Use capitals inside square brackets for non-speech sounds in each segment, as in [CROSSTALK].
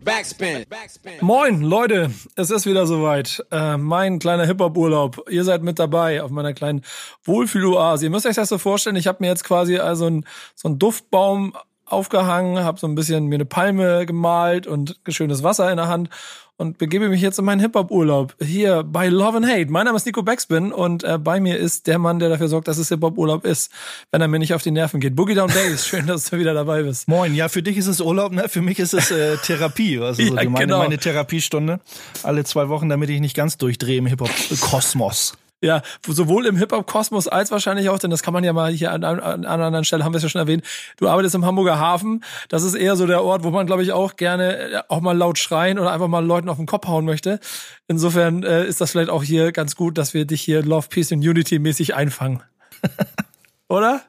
Backspin. Moin, Leute, es ist wieder soweit. Äh, mein kleiner Hip-Hop-Urlaub. Ihr seid mit dabei auf meiner kleinen Wohlfühl-Oase. Ihr müsst euch das so vorstellen, ich habe mir jetzt quasi also ein, so einen Duftbaum aufgehangen, habe so ein bisschen mir eine Palme gemalt und schönes Wasser in der Hand und begebe mich jetzt in meinen Hip-Hop-Urlaub hier bei Love and Hate. Mein Name ist Nico Backspin und äh, bei mir ist der Mann, der dafür sorgt, dass es Hip-Hop-Urlaub ist, wenn er mir nicht auf die Nerven geht. Boogie Down Days, schön, dass du wieder dabei bist. Moin, ja, für dich ist es Urlaub, ne? Für mich ist es äh, [LAUGHS] Therapie, also so ja, meine, genau. meine Therapiestunde alle zwei Wochen, damit ich nicht ganz durchdrehe im Hip-Hop-Kosmos. Ja, sowohl im Hip-Hop-Kosmos als wahrscheinlich auch, denn das kann man ja mal hier an, einer anderen Stelle, haben wir es ja schon erwähnt, du arbeitest im Hamburger Hafen. Das ist eher so der Ort, wo man, glaube ich, auch gerne äh, auch mal laut schreien oder einfach mal Leuten auf den Kopf hauen möchte. Insofern äh, ist das vielleicht auch hier ganz gut, dass wir dich hier Love, Peace and Unity mäßig einfangen. [LAUGHS] oder?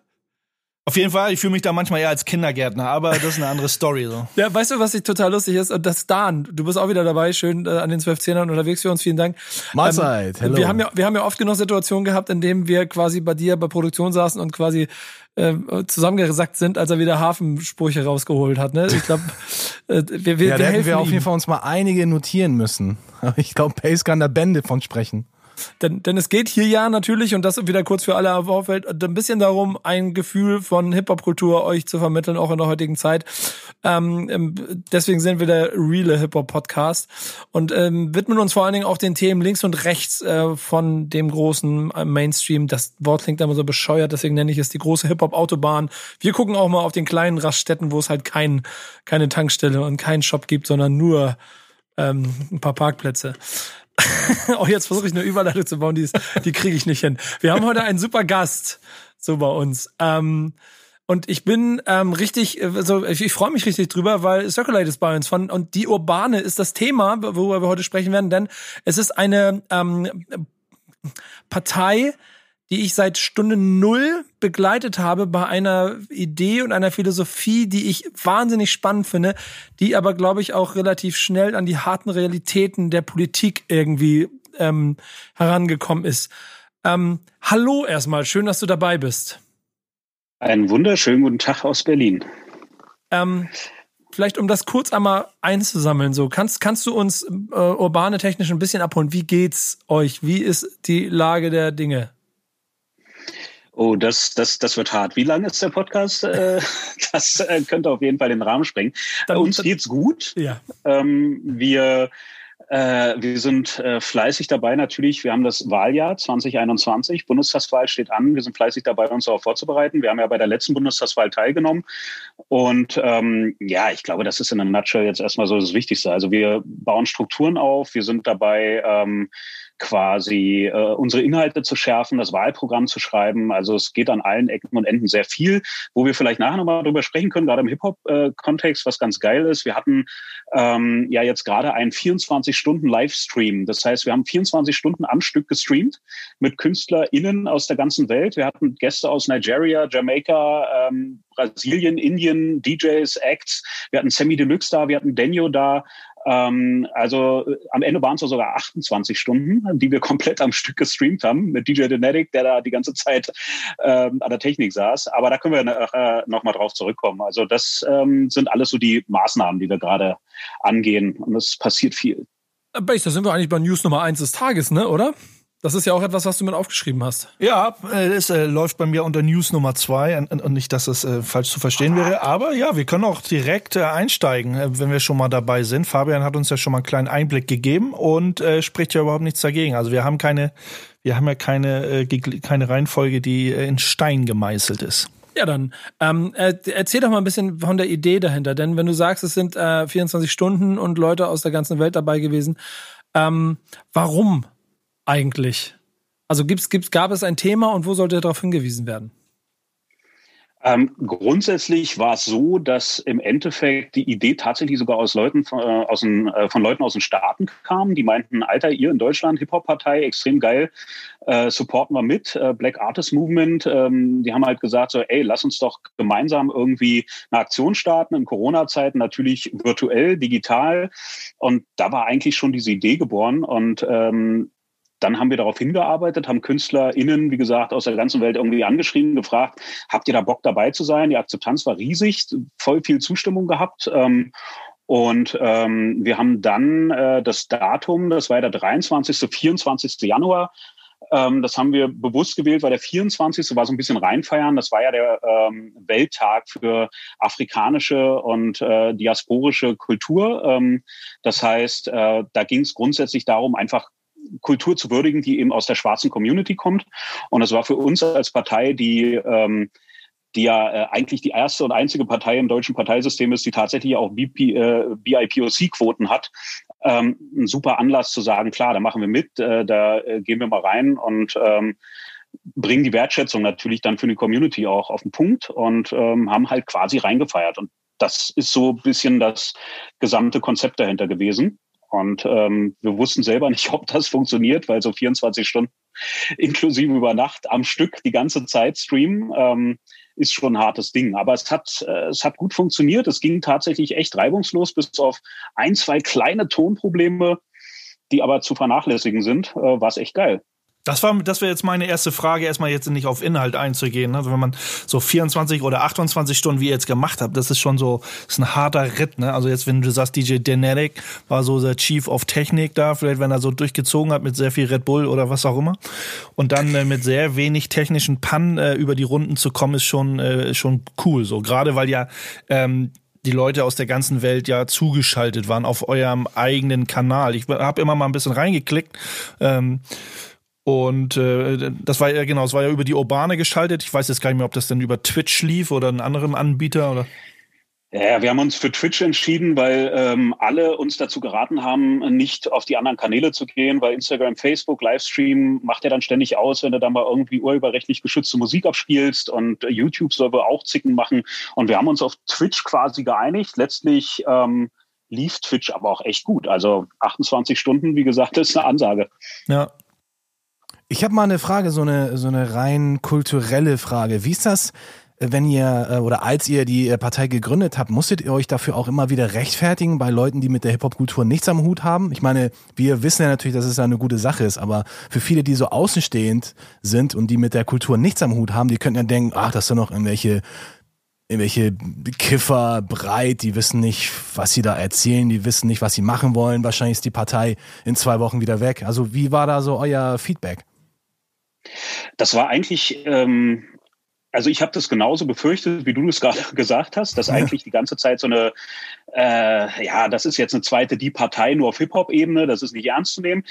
Auf jeden Fall, ich fühle mich da manchmal eher als Kindergärtner, aber das ist eine andere Story so. Ja, weißt du, was ich total lustig ist? Das Dan, du bist auch wieder dabei, schön äh, an den zwölf Zehnern unterwegs für uns, vielen Dank. Mahlzeit, ähm, hello. Wir haben ja, wir haben ja oft genug Situationen gehabt, in denen wir quasi bei dir bei Produktion saßen und quasi äh, zusammengesackt sind, als er wieder Hafensprüche rausgeholt hat. Ne? Ich glaube, [LAUGHS] äh, wir, wir, ja, wir da hätten wir auf jeden Fall uns mal einige notieren müssen. [LAUGHS] Ich glaube, Pace kann da Bände von sprechen. Denn, denn es geht hier ja natürlich, und das wieder kurz für alle auf Aufwelt, ein bisschen darum, ein Gefühl von Hip-Hop-Kultur euch zu vermitteln, auch in der heutigen Zeit. Ähm, ähm, deswegen sind wir der reale Hip-Hop-Podcast und ähm, widmen uns vor allen Dingen auch den Themen links und rechts äh, von dem großen äh, Mainstream. Das Wort klingt immer so bescheuert, deswegen nenne ich es die große Hip-Hop-Autobahn. Wir gucken auch mal auf den kleinen Raststätten, wo es halt kein, keine Tankstelle und keinen Shop gibt, sondern nur ähm, ein paar Parkplätze. [LAUGHS] oh, jetzt versuche ich eine Überleitung zu bauen, die, ist, die kriege ich nicht hin. Wir haben heute einen super Gast so bei uns. Ähm, und ich bin ähm, richtig, also ich, ich freue mich richtig drüber, weil Circulate ist bei uns von und die Urbane ist das Thema, worüber wir heute sprechen werden, denn es ist eine ähm, Partei, die ich seit Stunde Null begleitet habe bei einer Idee und einer Philosophie, die ich wahnsinnig spannend finde, die aber, glaube ich, auch relativ schnell an die harten Realitäten der Politik irgendwie ähm, herangekommen ist. Ähm, hallo erstmal, schön, dass du dabei bist. Einen wunderschönen guten Tag aus Berlin. Ähm, vielleicht um das kurz einmal einzusammeln, so kannst kannst du uns äh, urbane technisch ein bisschen abholen. Wie geht's euch? Wie ist die Lage der Dinge? Oh, das, das, das wird hart. Wie lang ist der Podcast? Äh, [LAUGHS] das äh, könnte auf jeden Fall den Rahmen sprengen. Dann, Uns geht's gut. Ja. Ähm, wir, äh, wir sind äh, fleißig dabei natürlich. Wir haben das Wahljahr 2021. Bundestagswahl steht an. Wir sind fleißig dabei, uns darauf vorzubereiten. Wir haben ja bei der letzten Bundestagswahl teilgenommen. Und ähm, ja, ich glaube, das ist in einem Nutshell jetzt erstmal so das Wichtigste. Also wir bauen Strukturen auf. Wir sind dabei, ähm, quasi äh, unsere Inhalte zu schärfen, das Wahlprogramm zu schreiben. Also es geht an allen Ecken und Enden sehr viel, wo wir vielleicht nachher nochmal drüber sprechen können, gerade im Hip-Hop-Kontext, was ganz geil ist. Wir hatten ähm, ja jetzt gerade einen 24-Stunden-Livestream. Das heißt, wir haben 24 Stunden am Stück gestreamt mit KünstlerInnen aus der ganzen Welt. Wir hatten Gäste aus Nigeria, Jamaika, ähm, Brasilien, Indien, DJs, Acts. Wir hatten Sammy Deluxe da, wir hatten Daniel da. Ähm, also äh, am Ende waren es sogar 28 Stunden, die wir komplett am Stück gestreamt haben mit DJ Denetic, der da die ganze Zeit ähm, an der Technik saß. Aber da können wir nachher noch mal drauf zurückkommen. Also das ähm, sind alles so die Maßnahmen, die wir gerade angehen. Und es passiert viel. Base, da sind wir eigentlich bei News Nummer eins des Tages, ne, oder? Das ist ja auch etwas, was du mit aufgeschrieben hast. Ja, es äh, läuft bei mir unter News Nummer zwei und, und nicht, dass es äh, falsch zu verstehen wäre. Aber ja, wir können auch direkt äh, einsteigen, äh, wenn wir schon mal dabei sind. Fabian hat uns ja schon mal einen kleinen Einblick gegeben und äh, spricht ja überhaupt nichts dagegen. Also wir haben keine, wir haben ja keine, äh, keine Reihenfolge, die in Stein gemeißelt ist. Ja, dann ähm, erzähl doch mal ein bisschen von der Idee dahinter. Denn wenn du sagst, es sind äh, 24 Stunden und Leute aus der ganzen Welt dabei gewesen, ähm, warum eigentlich? Also gibt's, gibt's, gab es ein Thema und wo sollte darauf hingewiesen werden? Ähm, grundsätzlich war es so, dass im Endeffekt die Idee tatsächlich sogar aus Leuten von, äh, aus den, äh, von Leuten aus den Staaten kam. Die meinten, Alter, ihr in Deutschland, Hip-Hop-Partei, extrem geil, äh, supporten wir mit, äh, Black Artist Movement. Ähm, die haben halt gesagt, so, ey, lass uns doch gemeinsam irgendwie eine Aktion starten in Corona-Zeiten, natürlich virtuell, digital. Und da war eigentlich schon diese Idee geboren. Und ähm, dann haben wir darauf hingearbeitet, haben KünstlerInnen, wie gesagt, aus der ganzen Welt irgendwie angeschrieben, gefragt, habt ihr da Bock dabei zu sein? Die Akzeptanz war riesig, voll viel Zustimmung gehabt. Ähm, Und ähm, wir haben dann äh, das Datum, das war der 23., 24. Januar, ähm, das haben wir bewusst gewählt, weil der 24. war so ein bisschen reinfeiern. Das war ja der ähm, Welttag für afrikanische und äh, diasporische Kultur. Ähm, das heißt, äh, da ging es grundsätzlich darum, einfach Kultur zu würdigen, die eben aus der schwarzen Community kommt. Und das war für uns als Partei, die ähm, die ja äh, eigentlich die erste und einzige Partei im deutschen Parteisystem ist, die tatsächlich auch BP, äh, BIPOC-Quoten hat, ähm, ein super Anlass zu sagen, klar, da machen wir mit, äh, da äh, gehen wir mal rein und ähm, bringen die Wertschätzung natürlich dann für die Community auch auf den Punkt und ähm, haben halt quasi reingefeiert. Und das ist so ein bisschen das gesamte Konzept dahinter gewesen. Und ähm, wir wussten selber nicht, [LAUGHS] ob das funktioniert, weil so 24 Stunden inklusive über Nacht am Stück die ganze Zeit streamen. Ähm, ist schon ein hartes Ding. Aber es hat, äh, es hat gut funktioniert. Es ging tatsächlich echt reibungslos, bis auf ein, zwei kleine Tonprobleme, die aber zu vernachlässigen sind, äh, war es echt geil. Das war, das wäre jetzt meine erste Frage, erstmal jetzt nicht auf Inhalt einzugehen. Also wenn man so 24 oder 28 Stunden wie ihr jetzt gemacht habt, das ist schon so, ist ein harter Ritt, ne? Also jetzt, wenn du sagst, DJ Denetic war so der Chief of Technik da, vielleicht wenn er so durchgezogen hat mit sehr viel Red Bull oder was auch immer. Und dann äh, mit sehr wenig technischen Pannen äh, über die Runden zu kommen, ist schon, äh, schon cool. So, gerade weil ja ähm, die Leute aus der ganzen Welt ja zugeschaltet waren auf eurem eigenen Kanal. Ich habe immer mal ein bisschen reingeklickt. Ähm, und äh, das war ja genau, es war ja über die Urbane geschaltet. Ich weiß jetzt gar nicht mehr, ob das denn über Twitch lief oder einen anderen Anbieter oder. Ja, wir haben uns für Twitch entschieden, weil ähm, alle uns dazu geraten haben, nicht auf die anderen Kanäle zu gehen, weil Instagram, Facebook, Livestream macht ja dann ständig aus, wenn du dann mal irgendwie urheberrechtlich geschützte Musik abspielst und YouTube soll wohl auch Zicken machen. Und wir haben uns auf Twitch quasi geeinigt. Letztlich ähm, lief Twitch aber auch echt gut. Also 28 Stunden, wie gesagt, [LAUGHS] ist eine Ansage. Ja, ich habe mal eine Frage, so eine, so eine rein kulturelle Frage. Wie ist das, wenn ihr äh, oder als ihr die äh, Partei gegründet habt, musstet ihr euch dafür auch immer wieder rechtfertigen bei Leuten, die mit der Hip-Hop-Kultur nichts am Hut haben? Ich meine, wir wissen ja natürlich, dass es eine gute Sache ist, aber für viele, die so außenstehend sind und die mit der Kultur nichts am Hut haben, die könnten ja denken, ach, das sind doch irgendwelche irgendwelche Kiffer breit, die wissen nicht, was sie da erzählen, die wissen nicht, was sie machen wollen. Wahrscheinlich ist die Partei in zwei Wochen wieder weg. Also wie war da so euer Feedback? Das war eigentlich, ähm, also ich habe das genauso befürchtet, wie du es gerade [LAUGHS] gesagt hast, dass eigentlich die ganze Zeit so eine, äh, ja, das ist jetzt eine zweite Die Partei nur auf Hip-Hop-Ebene, das ist nicht ernst zu nehmen.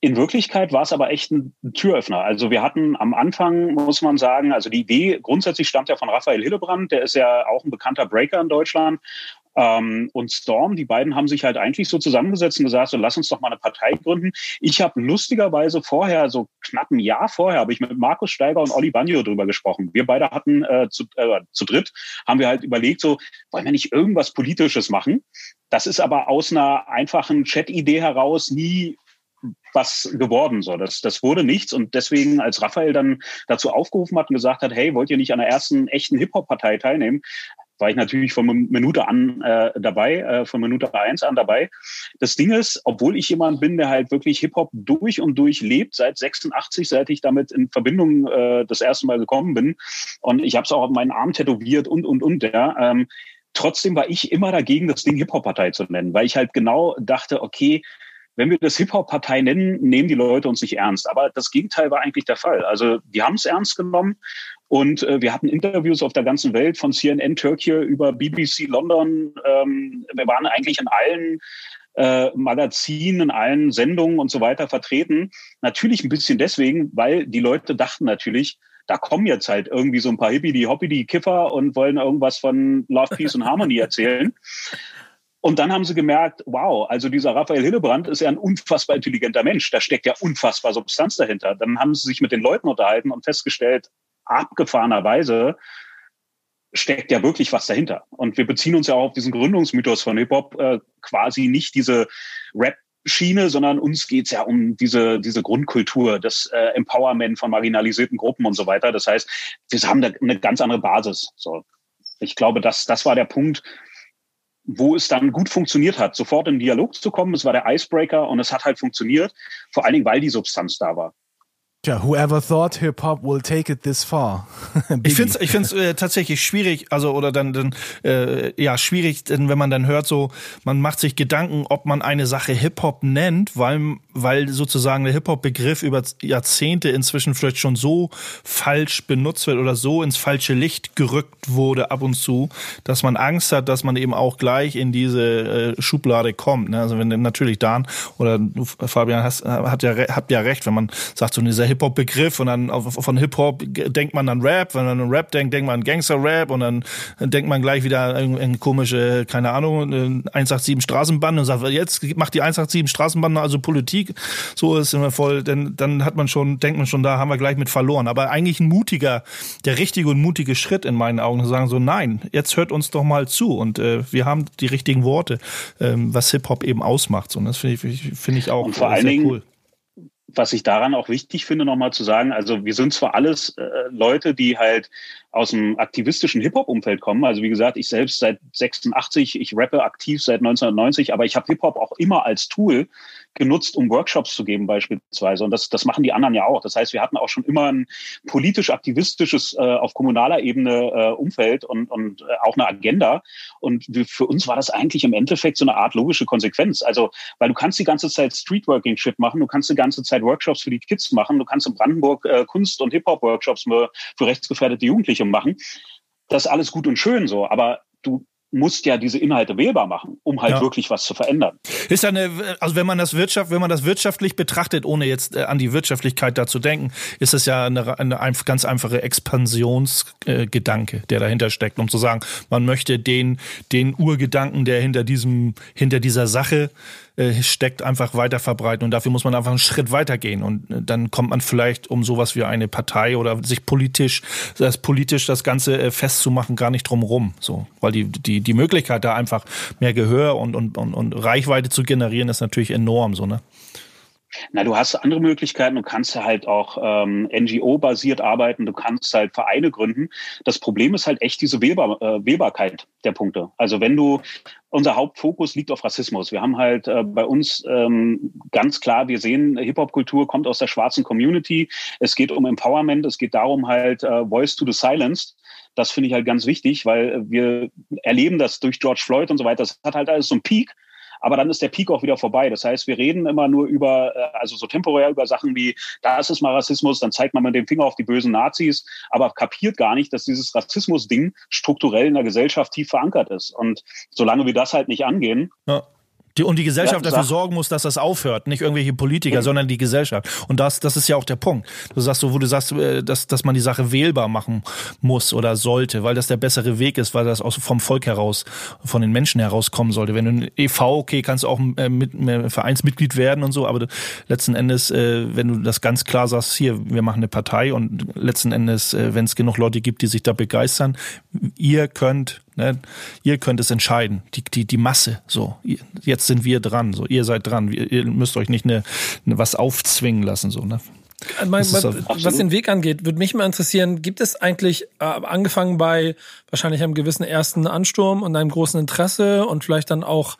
In Wirklichkeit war es aber echt ein Türöffner. Also wir hatten am Anfang, muss man sagen, also die Idee grundsätzlich stammt ja von Raphael Hillebrand, der ist ja auch ein bekannter Breaker in Deutschland ähm, und Storm, die beiden haben sich halt eigentlich so zusammengesetzt und gesagt, so lass uns doch mal eine Partei gründen. Ich habe lustigerweise vorher, so knapp ein Jahr vorher, habe ich mit Markus Steiger und Olli Banjo drüber gesprochen. Wir beide hatten äh, zu, äh, zu dritt, haben wir halt überlegt, so wollen wir nicht irgendwas Politisches machen? Das ist aber aus einer einfachen Chat-Idee heraus nie was geworden. So, das, das wurde nichts. Und deswegen, als Raphael dann dazu aufgerufen hat und gesagt hat, hey, wollt ihr nicht an der ersten echten Hip-Hop-Partei teilnehmen, war ich natürlich von Minute an äh, dabei, äh, von Minute eins an dabei. Das Ding ist, obwohl ich jemand bin, der halt wirklich Hip-Hop durch und durch lebt, seit 86, seit ich damit in Verbindung äh, das erste Mal gekommen bin, und ich habe es auch auf meinen Arm tätowiert und, und, und, ja, ähm, trotzdem war ich immer dagegen, das Ding Hip-Hop-Partei zu nennen, weil ich halt genau dachte, okay, wenn wir das Hip-Hop-Partei nennen, nehmen die Leute uns nicht ernst. Aber das Gegenteil war eigentlich der Fall. Also die haben es ernst genommen und äh, wir hatten Interviews auf der ganzen Welt von CNN Türkei über BBC London. Ähm, wir waren eigentlich in allen äh, Magazinen, in allen Sendungen und so weiter vertreten. Natürlich ein bisschen deswegen, weil die Leute dachten natürlich, da kommen jetzt halt irgendwie so ein paar Hippie, die Hoppy, die Kiffer und wollen irgendwas von Love, Peace und Harmony [LAUGHS] erzählen. Und dann haben sie gemerkt, wow, also dieser Raphael Hillebrand ist ja ein unfassbar intelligenter Mensch. Da steckt ja unfassbar Substanz dahinter. Dann haben sie sich mit den Leuten unterhalten und festgestellt, abgefahrenerweise steckt ja wirklich was dahinter. Und wir beziehen uns ja auch auf diesen Gründungsmythos von Hip-Hop, äh, quasi nicht diese Rap Schiene, sondern uns geht's ja um diese, diese Grundkultur, das äh, Empowerment von marginalisierten Gruppen und so weiter. Das heißt, wir haben da eine ganz andere Basis. So. Ich glaube, das, das war der Punkt, wo es dann gut funktioniert hat, sofort in Dialog zu kommen. Es war der Icebreaker und es hat halt funktioniert, vor allen Dingen, weil die Substanz da war. Tja, whoever thought hip-hop will take it this far. [LAUGHS] ich finde es ich find's, äh, tatsächlich schwierig, also oder dann, dann äh, ja, schwierig, denn wenn man dann hört, so, man macht sich Gedanken, ob man eine Sache Hip-Hop nennt, weil, weil sozusagen der Hip-Hop-Begriff über Jahrzehnte inzwischen vielleicht schon so falsch benutzt wird oder so ins falsche Licht gerückt wurde ab und zu, dass man Angst hat, dass man eben auch gleich in diese äh, Schublade kommt. Ne? Also wenn natürlich Dan oder du, Fabian, hast, hat ja, habt ja recht, wenn man sagt, so dieser Hip-Hop-Begriff und dann von Hip-Hop denkt man an Rap, wenn man an Rap denkt, denkt man an Gangster-Rap und dann denkt man gleich wieder an eine komische, keine Ahnung, 187 Straßenbande und sagt, jetzt macht die 187 Straßenbande also Politik. So ist immer voll, denn dann hat man schon, denkt man schon, da haben wir gleich mit verloren. Aber eigentlich ein mutiger, der richtige und mutige Schritt in meinen Augen zu sagen, so nein, jetzt hört uns doch mal zu und äh, wir haben die richtigen Worte, ähm, was Hip-Hop eben ausmacht. So, und das finde ich, finde ich auch und vor allen Dingen, cool was ich daran auch wichtig finde, nochmal zu sagen, also wir sind zwar alles äh, Leute, die halt aus dem aktivistischen Hip-Hop-Umfeld kommen. Also wie gesagt, ich selbst seit 86, ich rappe aktiv seit 1990, aber ich habe Hip-Hop auch immer als Tool genutzt, um Workshops zu geben beispielsweise. Und das, das machen die anderen ja auch. Das heißt, wir hatten auch schon immer ein politisch-aktivistisches äh, auf kommunaler Ebene äh, Umfeld und, und äh, auch eine Agenda. Und wir, für uns war das eigentlich im Endeffekt so eine Art logische Konsequenz. Also, weil du kannst die ganze Zeit Streetworking-Shit machen, du kannst die ganze Zeit Workshops für die Kids machen, du kannst in Brandenburg äh, Kunst- und Hip-Hop-Workshops für, für rechtsgefährdete Jugendliche machen. Das ist alles gut und schön so, aber du musst ja diese Inhalte wählbar machen, um halt ja. wirklich was zu verändern. Ist eine, also wenn man das Wirtschaft, wenn man das wirtschaftlich betrachtet, ohne jetzt äh, an die Wirtschaftlichkeit da zu denken, ist es ja eine, eine ganz einfache Expansionsgedanke, der dahinter steckt, um zu sagen, man möchte den, den Urgedanken, der hinter diesem, hinter dieser Sache äh, steckt, einfach weiter verbreiten. Und dafür muss man einfach einen Schritt weitergehen. Und äh, dann kommt man vielleicht um sowas wie eine Partei oder sich politisch, das politisch das Ganze äh, festzumachen, gar nicht drum rum. So, weil die, die, die Möglichkeit, da einfach mehr Gehör und, und, und, und Reichweite zu generieren, ist natürlich enorm, so, ne? Na, du hast andere Möglichkeiten. Du kannst halt auch ähm, NGO-basiert arbeiten. Du kannst halt Vereine gründen. Das Problem ist halt echt diese Wählbar, äh, Wählbarkeit der Punkte. Also wenn du unser Hauptfokus liegt auf Rassismus. Wir haben halt äh, bei uns ähm, ganz klar, wir sehen, Hip-Hop-Kultur kommt aus der schwarzen Community. Es geht um Empowerment. Es geht darum halt äh, Voice to the Silenced. Das finde ich halt ganz wichtig, weil wir erleben das durch George Floyd und so weiter. Das hat halt alles so einen Peak aber dann ist der Peak auch wieder vorbei. Das heißt, wir reden immer nur über, äh, also so temporär über Sachen wie, da ist mal Rassismus, dann zeigt man mit dem Finger auf die bösen Nazis, aber kapiert gar nicht, dass dieses Rassismus-Ding strukturell in der Gesellschaft tief verankert ist. Und solange wir das halt nicht angehen, ja. Die, und die Gesellschaft ja, dafür sorgen muss, dass das aufhört. Nicht irgendwelche Politiker, mhm. sondern die Gesellschaft. Und das, das ist ja auch der Punkt. Du sagst so, wo du sagst, äh, dass, dass man die Sache wählbar machen muss oder sollte, weil das der bessere Weg ist, weil das auch vom Volk heraus, von den Menschen herauskommen sollte. Wenn du ein EV, okay, kannst du auch äh, mit, mit Vereinsmitglied werden und so, aber letzten Endes, äh, wenn du das ganz klar sagst, hier, wir machen eine Partei und letzten Endes, wenn es genug Leute gibt, die sich da begeistern, ihr könnt Ne? Ihr könnt es entscheiden, die, die, die Masse. So, jetzt sind wir dran. So, ihr seid dran. Ihr müsst euch nicht eine, eine was aufzwingen lassen. So, ne? Mein, was den Weg angeht, würde mich mal interessieren, gibt es eigentlich, äh, angefangen bei wahrscheinlich einem gewissen ersten Ansturm und einem großen Interesse und vielleicht dann auch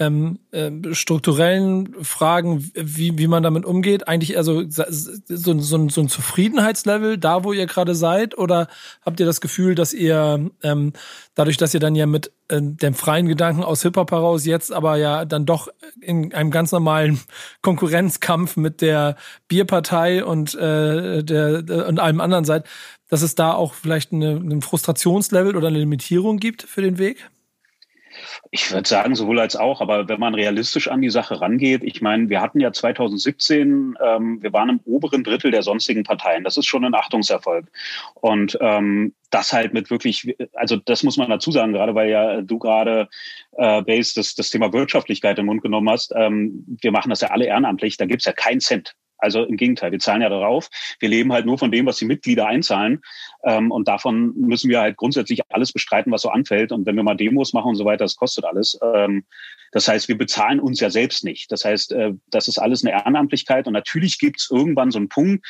ähm, äh, strukturellen Fragen, wie, wie man damit umgeht, eigentlich also so, so, so ein Zufriedenheitslevel da, wo ihr gerade seid? Oder habt ihr das Gefühl, dass ihr ähm, dadurch, dass ihr dann ja mit äh, dem freien Gedanken aus Hip-Hop heraus jetzt aber ja dann doch in einem ganz normalen [LAUGHS] Konkurrenzkampf mit der Bierpartei und, äh, der, und allem anderen seid, dass es da auch vielleicht eine, ein Frustrationslevel oder eine Limitierung gibt für den Weg? Ich würde sagen, sowohl als auch, aber wenn man realistisch an die Sache rangeht, ich meine, wir hatten ja 2017, ähm, wir waren im oberen Drittel der sonstigen Parteien. Das ist schon ein Achtungserfolg. Und ähm, das halt mit wirklich, also das muss man dazu sagen, gerade weil ja du gerade äh, Base das, das Thema Wirtschaftlichkeit im Mund genommen hast. Ähm, wir machen das ja alle ehrenamtlich, da gibt's ja keinen Cent. Also im Gegenteil, wir zahlen ja darauf. Wir leben halt nur von dem, was die Mitglieder einzahlen. Ähm, und davon müssen wir halt grundsätzlich alles bestreiten, was so anfällt. Und wenn wir mal Demos machen und so weiter, das kostet alles. Ähm, das heißt, wir bezahlen uns ja selbst nicht. Das heißt, äh, das ist alles eine Ehrenamtlichkeit. Und natürlich gibt es irgendwann so einen Punkt,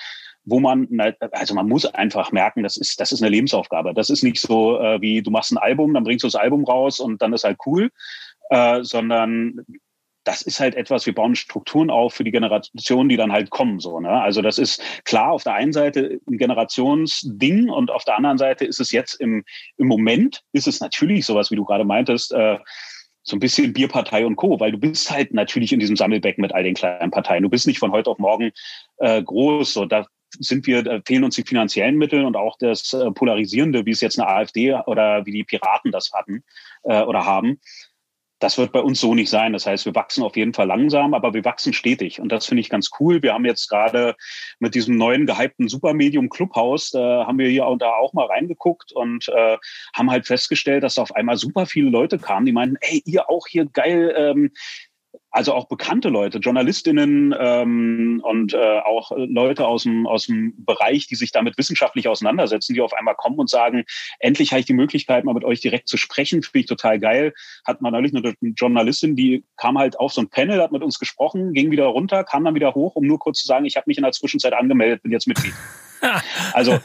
wo man, also man muss einfach merken, das ist, das ist eine Lebensaufgabe. Das ist nicht so äh, wie du machst ein Album, dann bringst du das Album raus und dann ist halt cool, äh, sondern das ist halt etwas, wir bauen Strukturen auf für die Generationen, die dann halt kommen. So, ne? Also das ist klar auf der einen Seite ein Generationsding und auf der anderen Seite ist es jetzt im, im Moment, ist es natürlich sowas, wie du gerade meintest, äh, so ein bisschen Bierpartei und Co., weil du bist halt natürlich in diesem Sammelbecken mit all den kleinen Parteien. Du bist nicht von heute auf morgen äh, groß. So, da sind wir, da fehlen uns die finanziellen Mittel und auch das äh, Polarisierende, wie es jetzt eine AfD oder wie die Piraten das hatten äh, oder haben. Das wird bei uns so nicht sein. Das heißt, wir wachsen auf jeden Fall langsam, aber wir wachsen stetig. Und das finde ich ganz cool. Wir haben jetzt gerade mit diesem neuen gehypten Supermedium Clubhaus, da haben wir hier und da auch mal reingeguckt und äh, haben halt festgestellt, dass auf einmal super viele Leute kamen, die meinten, ey, ihr auch hier geil, ähm, also auch bekannte Leute, Journalistinnen ähm, und äh, auch Leute aus dem, aus dem Bereich, die sich damit wissenschaftlich auseinandersetzen, die auf einmal kommen und sagen, endlich habe ich die Möglichkeit, mal mit euch direkt zu sprechen, finde ich total geil. Hat man neulich eine Journalistin, die kam halt auf so ein Panel, hat mit uns gesprochen, ging wieder runter, kam dann wieder hoch, um nur kurz zu sagen, ich habe mich in der Zwischenzeit angemeldet, bin jetzt Mitglied. [LAUGHS] also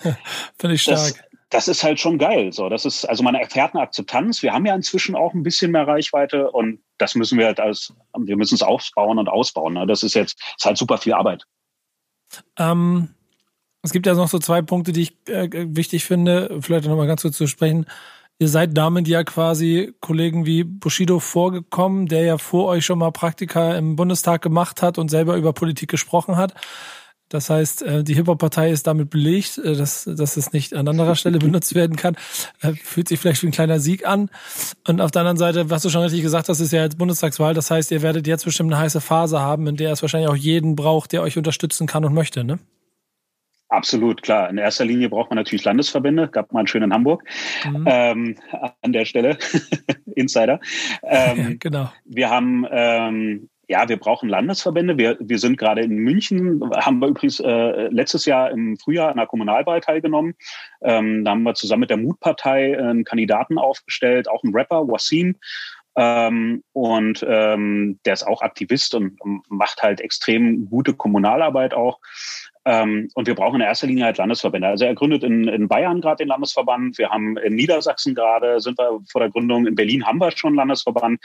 finde ich stark. Das, das ist halt schon geil. So, das ist, also man erfährt eine Akzeptanz. Wir haben ja inzwischen auch ein bisschen mehr Reichweite und das müssen wir halt als, wir müssen es aufbauen und ausbauen. Ne? Das ist jetzt, ist halt super viel Arbeit. Ähm, es gibt ja noch so zwei Punkte, die ich äh, wichtig finde, vielleicht nochmal ganz kurz zu sprechen. Ihr seid damit ja quasi Kollegen wie Bushido vorgekommen, der ja vor euch schon mal Praktika im Bundestag gemacht hat und selber über Politik gesprochen hat. Das heißt, äh, die Hip-Hop-Partei ist damit belegt, äh, dass, dass es nicht an anderer Stelle benutzt werden kann. Äh, fühlt sich vielleicht wie ein kleiner Sieg an. Und auf der anderen Seite, was du schon richtig gesagt hast, ist ja jetzt Bundestagswahl. Das heißt, ihr werdet jetzt bestimmt eine heiße Phase haben, in der es wahrscheinlich auch jeden braucht, der euch unterstützen kann und möchte, ne? Absolut, klar. In erster Linie braucht man natürlich Landesverbände. Gab mal einen schönen in Hamburg mhm. ähm, an der Stelle. [LAUGHS] Insider. Ähm, ja, [LAUGHS] genau. Wir haben ähm, ja, wir brauchen Landesverbände. Wir, wir sind gerade in München, haben wir übrigens äh, letztes Jahr im Frühjahr an der Kommunalwahl teilgenommen. Ähm, da haben wir zusammen mit der Mutpartei einen Kandidaten aufgestellt, auch einen Rapper, Wasim. Ähm, und ähm, der ist auch Aktivist und macht halt extrem gute Kommunalarbeit auch. Ähm, und wir brauchen in erster Linie halt Landesverbände. Also er gründet in, in Bayern gerade den Landesverband. Wir haben in Niedersachsen gerade, sind wir vor der Gründung. In Berlin haben wir schon einen Landesverband.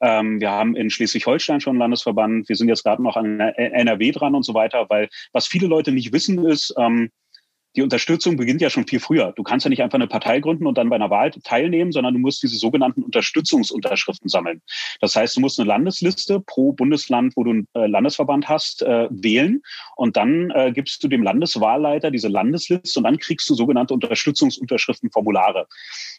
Ähm, wir haben in Schleswig-Holstein schon einen Landesverband. Wir sind jetzt gerade noch an NRW dran und so weiter, weil was viele Leute nicht wissen ist, ähm, die Unterstützung beginnt ja schon viel früher. Du kannst ja nicht einfach eine Partei gründen und dann bei einer Wahl teilnehmen, sondern du musst diese sogenannten Unterstützungsunterschriften sammeln. Das heißt, du musst eine Landesliste pro Bundesland, wo du einen äh, Landesverband hast, äh, wählen und dann äh, gibst du dem Landeswahlleiter diese Landesliste und dann kriegst du sogenannte Unterstützungsunterschriftenformulare.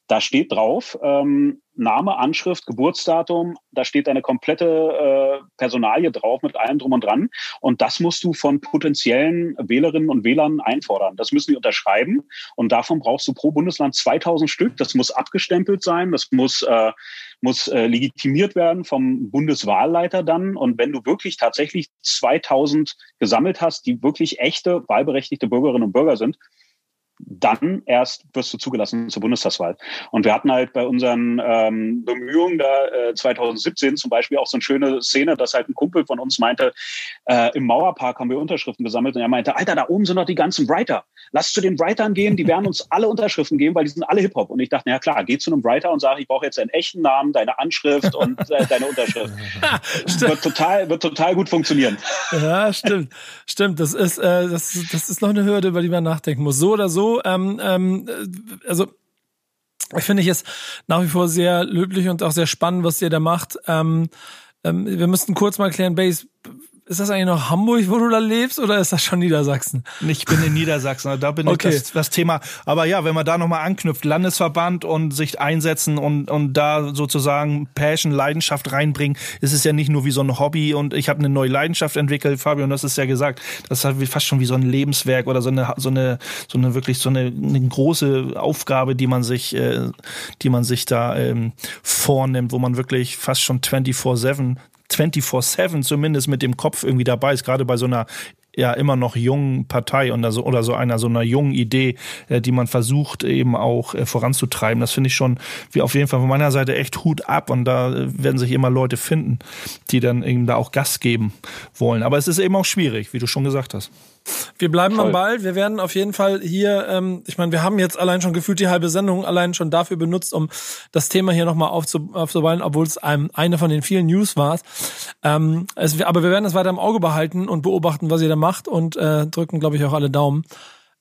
Da steht drauf, ähm, Name, Anschrift, Geburtsdatum, da steht deine komplette äh, Personalie drauf mit allem drum und dran. Und das musst du von potenziellen Wählerinnen und Wählern einfordern. Das müssen die unterschreiben. Und davon brauchst du pro Bundesland 2000 Stück. Das muss abgestempelt sein. Das muss, äh, muss äh, legitimiert werden vom Bundeswahlleiter dann. Und wenn du wirklich tatsächlich 2000 gesammelt hast, die wirklich echte wahlberechtigte Bürgerinnen und Bürger sind, dann erst wirst du zugelassen zur Bundestagswahl. Und wir hatten halt bei unseren ähm, Bemühungen da äh, 2017 zum Beispiel auch so eine schöne Szene, dass halt ein Kumpel von uns meinte, äh, im Mauerpark haben wir Unterschriften gesammelt und er meinte, Alter, da oben sind noch die ganzen Writer. Lass zu den Writern gehen, die werden uns alle Unterschriften geben, weil die sind alle Hip-Hop. Und ich dachte, na ja klar, geh zu einem Writer und sag, ich brauche jetzt einen echten Namen, deine Anschrift und äh, deine Unterschrift. [LAUGHS] wird total, wird total gut funktionieren. Ja, stimmt. Stimmt. Das ist, äh, das, das ist noch eine Hürde, über die man nachdenken muss. So oder so ähm, ähm, also ich finde ich es nach wie vor sehr löblich und auch sehr spannend, was ihr da macht. Ähm, ähm, wir müssten kurz mal klären, Base, ist das eigentlich noch Hamburg, wo du da lebst, oder ist das schon Niedersachsen? Ich bin in Niedersachsen, da bin okay. ich das, das, Thema. Aber ja, wenn man da nochmal anknüpft, Landesverband und sich einsetzen und, und da sozusagen Passion, Leidenschaft reinbringen, ist es ja nicht nur wie so ein Hobby und ich habe eine neue Leidenschaft entwickelt, Fabio, und das ist ja gesagt, das ist halt fast schon wie so ein Lebenswerk oder so eine, so eine, so eine wirklich so eine, eine große Aufgabe, die man sich, äh, die man sich da ähm, vornimmt, wo man wirklich fast schon 24-7 24-7 zumindest mit dem Kopf irgendwie dabei ist, gerade bei so einer ja immer noch jungen Partei oder so, oder so einer so einer jungen Idee, äh, die man versucht eben auch äh, voranzutreiben. Das finde ich schon wie auf jeden Fall von meiner Seite echt Hut ab und da äh, werden sich immer Leute finden, die dann eben da auch Gas geben wollen. Aber es ist eben auch schwierig, wie du schon gesagt hast. Wir bleiben Voll. am Ball. Wir werden auf jeden Fall hier, ähm, ich meine, wir haben jetzt allein schon gefühlt die halbe Sendung allein schon dafür benutzt, um das Thema hier nochmal aufzuballen, obwohl es einem eine von den vielen News war. Ähm, es, aber wir werden es weiter im Auge behalten und beobachten, was ihr da macht und äh, drücken, glaube ich, auch alle Daumen.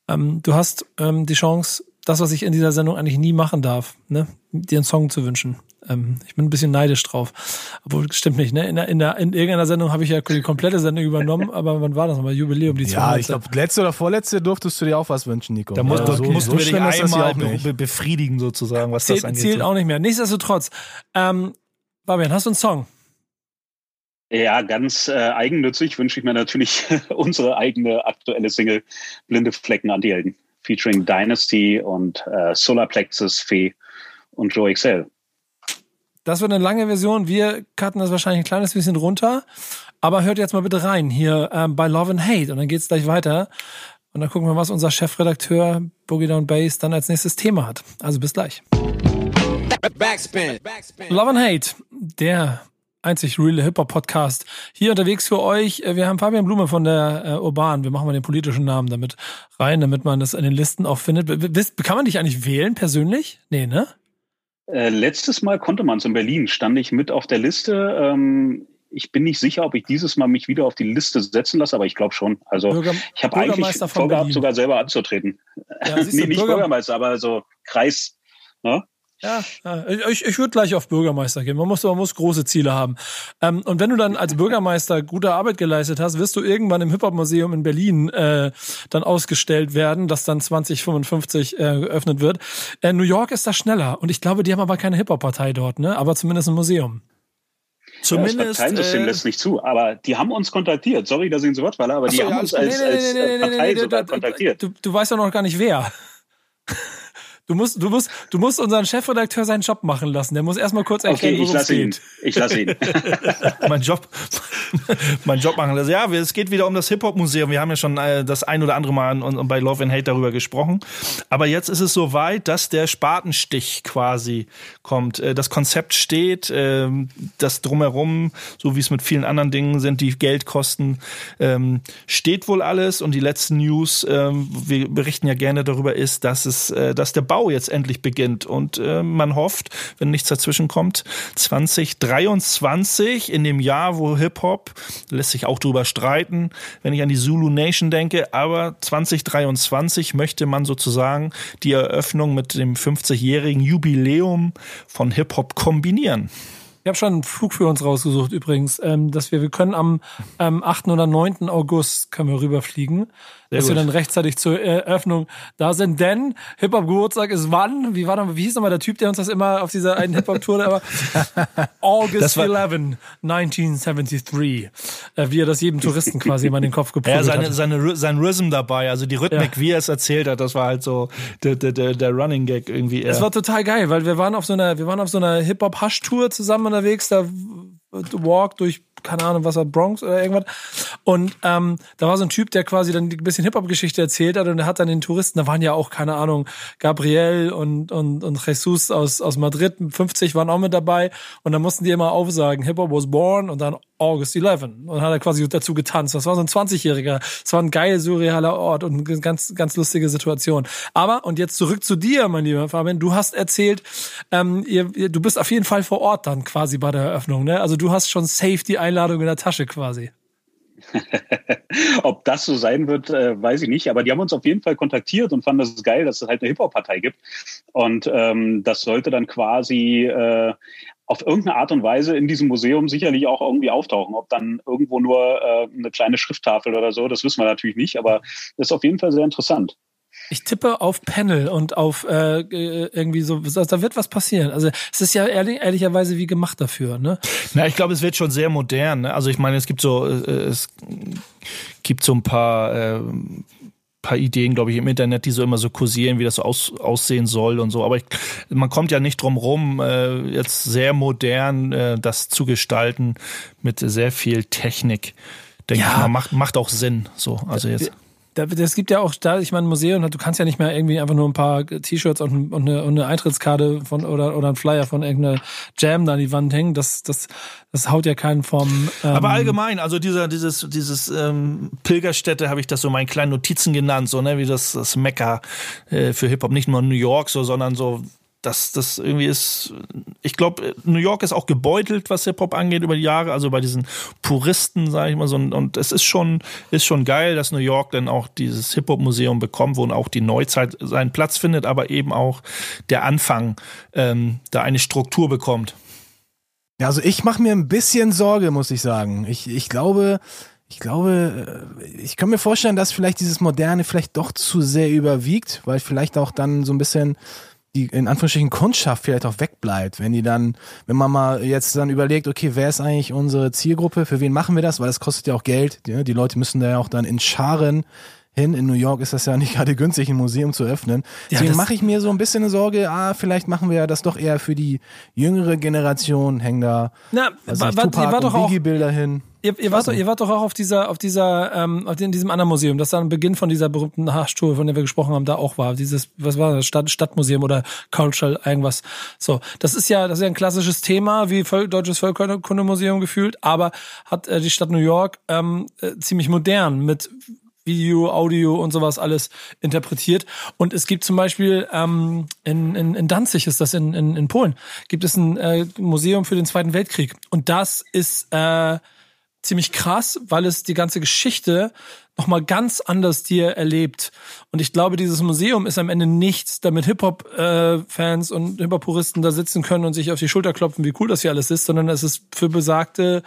Ähm, du hast ähm, die Chance, das, was ich in dieser Sendung eigentlich nie machen darf, ne? dir einen Song zu wünschen. Ähm, ich bin ein bisschen neidisch drauf. Obwohl, stimmt nicht, ne? In, der, in, der, in irgendeiner Sendung habe ich ja die komplette Sendung übernommen, [LAUGHS] aber wann war das nochmal? Jubiläum, die Ja, ich glaube, letzte oder vorletzte durftest du dir auch was wünschen, Nico. Da musst, ja, so, musst so du dich einmal be befriedigen, sozusagen, was Zähl, das angeht. Zählt auch nicht mehr. Nichtsdestotrotz, ähm, Fabian, hast du einen Song? Ja, ganz äh, eigennützig wünsche ich mir natürlich [LAUGHS] unsere eigene aktuelle Single Blinde Flecken an die Helden, featuring Dynasty und äh, Solar Plexus, Fee und Joe XL. Das wird eine lange Version. Wir cutten das wahrscheinlich ein kleines bisschen runter. Aber hört jetzt mal bitte rein hier ähm, bei Love and Hate und dann geht's gleich weiter. Und dann gucken wir, was unser Chefredakteur Boogie Down Bass dann als nächstes Thema hat. Also bis gleich. Backspin. Backspin. Love and Hate, der einzig real Hip-Hop-Podcast hier unterwegs für euch. Äh, wir haben Fabian Blume von der äh, Urban. Wir machen mal den politischen Namen damit rein, damit man das in den Listen auch findet. Kann man dich eigentlich wählen persönlich? Nee, ne? Äh, letztes Mal konnte man es in Berlin, stand ich mit auf der Liste. Ähm, ich bin nicht sicher, ob ich dieses Mal mich wieder auf die Liste setzen lasse, aber ich glaube schon. Also Bürger, ich habe eigentlich vorgehabt, sogar selber anzutreten. Ja, [LAUGHS] nee, nicht Bürger Bürgermeister, aber so Kreis. Ne? Ja, ich, ich würde gleich auf Bürgermeister gehen. Man muss, man muss große Ziele haben. Ähm, und wenn du dann als Bürgermeister gute Arbeit geleistet hast, wirst du irgendwann im Hip-Hop-Museum in Berlin äh, dann ausgestellt werden, das dann 2055 äh, geöffnet wird. Äh, New York ist da schneller und ich glaube, die haben aber keine Hip-Hop-Partei dort, ne? aber zumindest ein Museum. Zumindest. Ja, das Parteisystem äh, lässt nicht zu, aber die haben uns kontaktiert. Sorry, dass ich ins Wort falle, aber die haben uns als, als Partei sogar kontaktiert. Du, du weißt doch noch gar nicht wer. Du musst, du musst, du musst unseren Chefredakteur seinen Job machen lassen. Der muss erstmal kurz erklären, okay, ich lasse ihn. Ich lasse ihn. [LAUGHS] mein Job, [LAUGHS] mein Job machen lassen. Ja, es geht wieder um das Hip Hop Museum. Wir haben ja schon äh, das ein oder andere Mal bei Love and Hate darüber gesprochen. Aber jetzt ist es soweit, dass der Spatenstich quasi kommt. Äh, das Konzept steht, ähm, das drumherum, so wie es mit vielen anderen Dingen sind, die Geld kosten, ähm, steht wohl alles. Und die letzten News, ähm, wir berichten ja gerne darüber, ist, dass es, äh, dass der Bau Bau jetzt endlich beginnt. Und äh, man hofft, wenn nichts dazwischen kommt, 2023, in dem Jahr, wo Hip-Hop, lässt sich auch drüber streiten, wenn ich an die Zulu Nation denke, aber 2023 möchte man sozusagen die Eröffnung mit dem 50-jährigen Jubiläum von Hip-Hop kombinieren. Ich habe schon einen Flug für uns rausgesucht übrigens, ähm, dass wir, wir können am ähm, 8. oder 9. August können wir rüberfliegen. Sehr dass gut. wir dann rechtzeitig zur Eröffnung da sind. Denn Hip-Hop-Geburtstag ist wann? Wie war noch, wie hieß nochmal der Typ, der uns das immer auf dieser einen Hip-Hop-Tour aber [LAUGHS] August 11, 1973. Äh, wie er das jedem Touristen quasi immer in den Kopf [LAUGHS] geprügelt ja, seine, hat. Seine, sein Rhythm dabei, also die Rhythmik, ja. wie er es erzählt hat, das war halt so der, der, der, der Running Gag irgendwie. Es war total geil, weil wir waren auf so einer, wir waren auf so einer Hip-Hop-Hush-Tour zusammen unterwegs, da Walk durch keine Ahnung, was war Bronx oder irgendwas. Und ähm, da war so ein Typ, der quasi dann ein bisschen Hip-Hop-Geschichte erzählt hat und der hat dann den Touristen, da waren ja auch, keine Ahnung, Gabriel und, und, und Jesus aus, aus Madrid, 50 waren auch mit dabei und dann mussten die immer aufsagen, Hip-Hop was born und dann August 11. Und hat er quasi dazu getanzt. Das war so ein 20-Jähriger. Es war ein geil surrealer Ort und eine ganz, ganz lustige Situation. Aber, und jetzt zurück zu dir, mein lieber Fabian, du hast erzählt, ähm, ihr, du bist auf jeden Fall vor Ort dann quasi bei der Eröffnung, ne? Also du hast schon safe die Einladung in der Tasche quasi. [LAUGHS] Ob das so sein wird, äh, weiß ich nicht. Aber die haben uns auf jeden Fall kontaktiert und fanden es geil, dass es halt eine Hip-Hop-Partei gibt. Und ähm, das sollte dann quasi äh, auf irgendeine Art und Weise in diesem Museum sicherlich auch irgendwie auftauchen. Ob dann irgendwo nur äh, eine kleine Schrifttafel oder so, das wissen wir natürlich nicht. Aber das ist auf jeden Fall sehr interessant. Ich tippe auf Panel und auf äh, äh irgendwie so, da wird was passieren. Also es ist ja ehrlich, ehrlicherweise wie gemacht dafür, ne? Na, ich glaube, es wird schon sehr modern. Ne? Also ich meine, es gibt so, äh, es gibt so ein paar äh, paar Ideen, glaube ich, im Internet, die so immer so kursieren, wie das so aus, aussehen soll und so. Aber ich, man kommt ja nicht drum rum, äh, jetzt sehr modern äh, das zu gestalten mit sehr viel Technik. Denke ja. ich mal, macht, macht auch Sinn. So, also jetzt. Es gibt ja auch da, ich meine, Museum, du kannst ja nicht mehr irgendwie einfach nur ein paar T-Shirts und, und, eine, und eine Eintrittskarte von oder oder ein Flyer von irgendeiner Jam da an die Wand hängen. Das das das haut ja keinen vom. Ähm Aber allgemein, also dieser dieses dieses ähm, Pilgerstätte habe ich das so meinen kleinen Notizen genannt, so ne wie das das Mekka äh, für Hip Hop, nicht nur New York so, sondern so das, das irgendwie ist, ich glaube, New York ist auch gebeutelt, was Hip-Hop angeht über die Jahre, also bei diesen Puristen, sage ich mal so. Und es ist schon, ist schon geil, dass New York dann auch dieses Hip-Hop-Museum bekommt, wo auch die Neuzeit seinen Platz findet, aber eben auch der Anfang ähm, da eine Struktur bekommt. Ja, also ich mache mir ein bisschen Sorge, muss ich sagen. Ich, ich glaube, ich glaube, äh, ich kann mir vorstellen, dass vielleicht dieses Moderne vielleicht doch zu sehr überwiegt, weil vielleicht auch dann so ein bisschen die in Anführungsstrichen Kundschaft vielleicht auch wegbleibt, wenn die dann, wenn man mal jetzt dann überlegt, okay, wer ist eigentlich unsere Zielgruppe, für wen machen wir das, weil das kostet ja auch Geld, die, die Leute müssen da ja auch dann in Scharen hin. In New York ist das ja nicht [LAUGHS] gerade günstig, ein Museum zu öffnen. Deswegen ja, mache ich mir so ein bisschen eine Sorge, ah, vielleicht machen wir ja das doch eher für die jüngere Generation, hängen da Na, also war, Tupac war doch und Bilder hin. Ihr, ihr, wart doch, ihr wart doch auch auf dieser, auf dieser, ähm, auf in diesem anderen Museum, das dann am Beginn von dieser berühmten Haarstuhl, von der wir gesprochen haben, da auch war. Dieses, was war das, Stadt, Stadtmuseum oder Cultural irgendwas. So, das ist ja, das ist ja ein klassisches Thema, wie Völ deutsches Völkerkundemuseum gefühlt, aber hat äh, die Stadt New York ähm, äh, ziemlich modern mit Video, Audio und sowas alles interpretiert. Und es gibt zum Beispiel ähm, in, in, in Danzig ist das in, in, in Polen, gibt es ein äh, Museum für den Zweiten Weltkrieg. Und das ist äh, ziemlich krass, weil es die ganze Geschichte nochmal ganz anders dir erlebt. Und ich glaube, dieses Museum ist am Ende nichts, damit Hip-Hop-Fans und Hip-Hop-Puristen da sitzen können und sich auf die Schulter klopfen, wie cool das hier alles ist, sondern es ist für besagte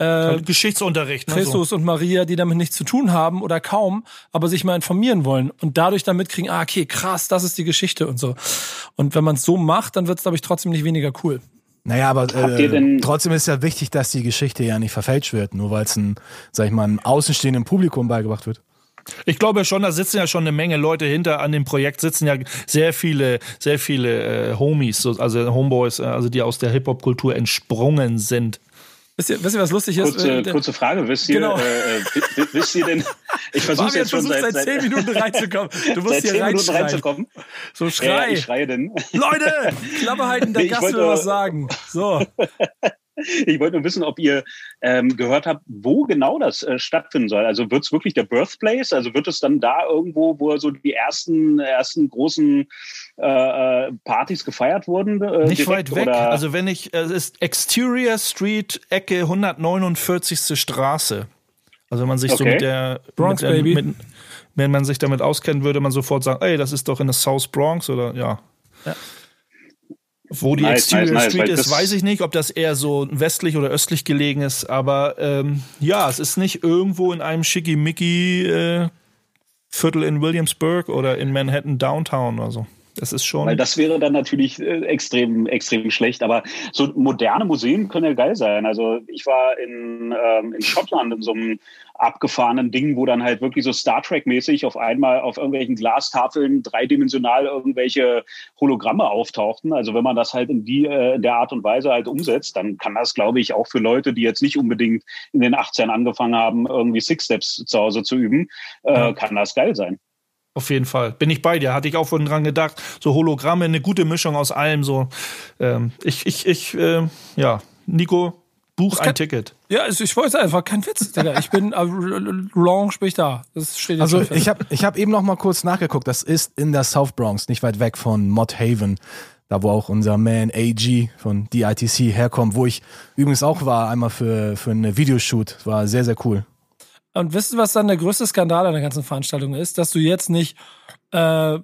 äh, Geschichtsunterricht. Ne, Christus so. und Maria, die damit nichts zu tun haben oder kaum, aber sich mal informieren wollen und dadurch dann mitkriegen, ah, okay, krass, das ist die Geschichte und so. Und wenn man es so macht, dann wird es, glaube ich, trotzdem nicht weniger cool. Naja, aber äh, trotzdem ist ja wichtig, dass die Geschichte ja nicht verfälscht wird, nur weil es ein, sag ich mal, einem außenstehenden Publikum beigebracht wird. Ich glaube schon, da sitzen ja schon eine Menge Leute hinter an dem Projekt, sitzen ja sehr viele, sehr viele äh, Homies, also Homeboys, äh, also die aus der Hip-Hop-Kultur entsprungen sind. Wisst ihr, wisst ihr, was lustig ist? Kurze, äh, kurze Frage, wisst ihr, genau. äh, äh wisst ihr denn, [LAUGHS] ich versuche jetzt schon seit, seit zehn Minuten reinzukommen. [LAUGHS] Du musst hier Minuten reinzukommen. So schrei. Ja, ich schreie denn. Leute, [LAUGHS] Klappe halten, der Gast will was sagen. So. Ich wollte nur wissen, ob ihr ähm, gehört habt, wo genau das äh, stattfinden soll. Also wird es wirklich der Birthplace? Also wird es dann da irgendwo, wo so die ersten, ersten großen äh, äh Partys gefeiert wurden? Äh, Nicht direkt, weit weg. Oder? Also wenn ich, es ist Exterior Street, Ecke 149. Straße. Also wenn man sich okay. so mit der Bronx mit, Baby. Mit, wenn man sich damit auskennt, würde man sofort sagen, ey, das ist doch in der South Bronx oder ja. ja. Wo die nice, Exterior nice, Street nice, ist, weiß ich nicht, ob das eher so westlich oder östlich gelegen ist, aber ähm, ja, es ist nicht irgendwo in einem schickimicki äh, Viertel in Williamsburg oder in Manhattan Downtown oder so. Das ist schon. Weil das wäre dann natürlich äh, extrem, extrem schlecht. Aber so moderne Museen können ja geil sein. Also ich war in, ähm, in Schottland in so einem abgefahrenen Ding, wo dann halt wirklich so Star Trek-mäßig auf einmal auf irgendwelchen Glastafeln dreidimensional irgendwelche Hologramme auftauchten. Also wenn man das halt in die äh, der Art und Weise halt umsetzt, dann kann das, glaube ich, auch für Leute, die jetzt nicht unbedingt in den 18 angefangen haben, irgendwie Six Steps zu Hause zu üben, äh, kann das geil sein. Auf jeden Fall. Bin ich bei dir. Hatte ich auch vorhin dran gedacht. So Hologramme, eine gute Mischung aus allem. So, ähm, ich, ich, ich, äh, ja, Nico, buch ein Ticket. Ja, ich wollte einfach kein Witz, Digga. Ich bin äh, Lounge bin ich da. Das steht also ich habe ich hab eben noch mal kurz nachgeguckt. Das ist in der South Bronx, nicht weit weg von Mott Haven. Da wo auch unser Man AG von DITC herkommt, wo ich übrigens auch war, einmal für, für eine Videoshoot. War sehr, sehr cool. Und wisst ihr, was dann der größte Skandal an der ganzen Veranstaltung ist? Dass du jetzt nicht äh,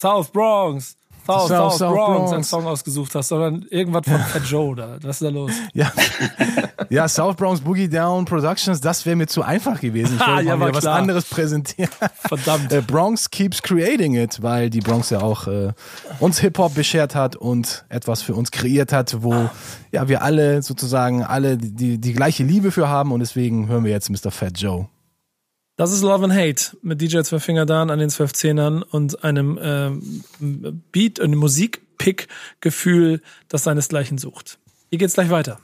South Bronx, South, South, South, Bronx, einen Song ausgesucht hast, sondern irgendwas von [LAUGHS] Fat Joe da. Was ist da los? Ja, ja South Bronx Boogie Down Productions, das wäre mir zu einfach gewesen. Ich [LAUGHS] wollte ja, mal was anderes präsentieren. Verdammt. Äh, Bronx keeps creating it, weil die Bronx ja auch äh, uns Hip-Hop beschert hat und etwas für uns kreiert hat, wo ja wir alle sozusagen alle die, die gleiche Liebe für haben und deswegen hören wir jetzt Mr. Fat Joe. Das ist Love and Hate mit DJ Zwölffinger Dan an den zwölf Zehnern und einem äh, Beat, einem Musikpick-Gefühl, das seinesgleichen sucht. Hier geht's gleich weiter.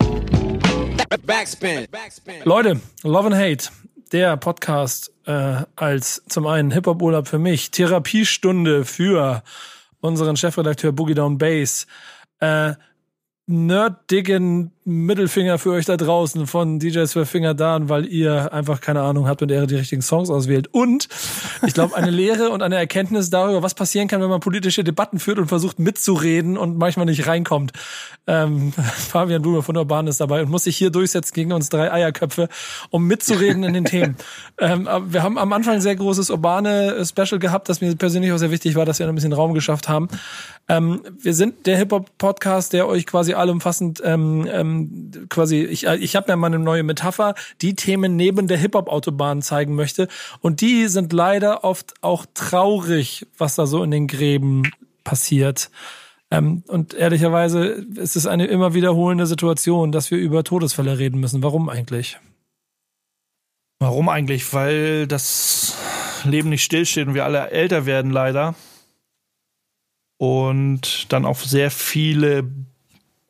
Backspin. Backspin. Leute, Love and Hate. der Podcast äh, als zum einen Hip-Hop-Urlaub für mich, Therapiestunde für unseren Chefredakteur Boogie Down Bass, äh, nerddicken Mittelfinger für euch da draußen von DJ Swear Finger Dan, weil ihr einfach keine Ahnung habt und er die richtigen Songs auswählt. Und ich glaube, eine Lehre und eine Erkenntnis darüber, was passieren kann, wenn man politische Debatten führt und versucht mitzureden und manchmal nicht reinkommt. Ähm, [LAUGHS] Fabian Blume von Urban ist dabei und muss sich hier durchsetzen gegen uns drei Eierköpfe, um mitzureden in den Themen. [LAUGHS] Ähm, wir haben am Anfang ein sehr großes urbane Special gehabt, das mir persönlich auch sehr wichtig war, dass wir ein bisschen Raum geschafft haben. Ähm, wir sind der Hip-Hop-Podcast, der euch quasi allumfassend ähm, ähm, quasi, ich, ich habe ja mal eine neue Metapher, die Themen neben der Hip-Hop-Autobahn zeigen möchte. Und die sind leider oft auch traurig, was da so in den Gräben passiert. Ähm, und ehrlicherweise ist es eine immer wiederholende Situation, dass wir über Todesfälle reden müssen. Warum eigentlich? Warum eigentlich? Weil das Leben nicht stillsteht und wir alle älter werden, leider und dann auch sehr viele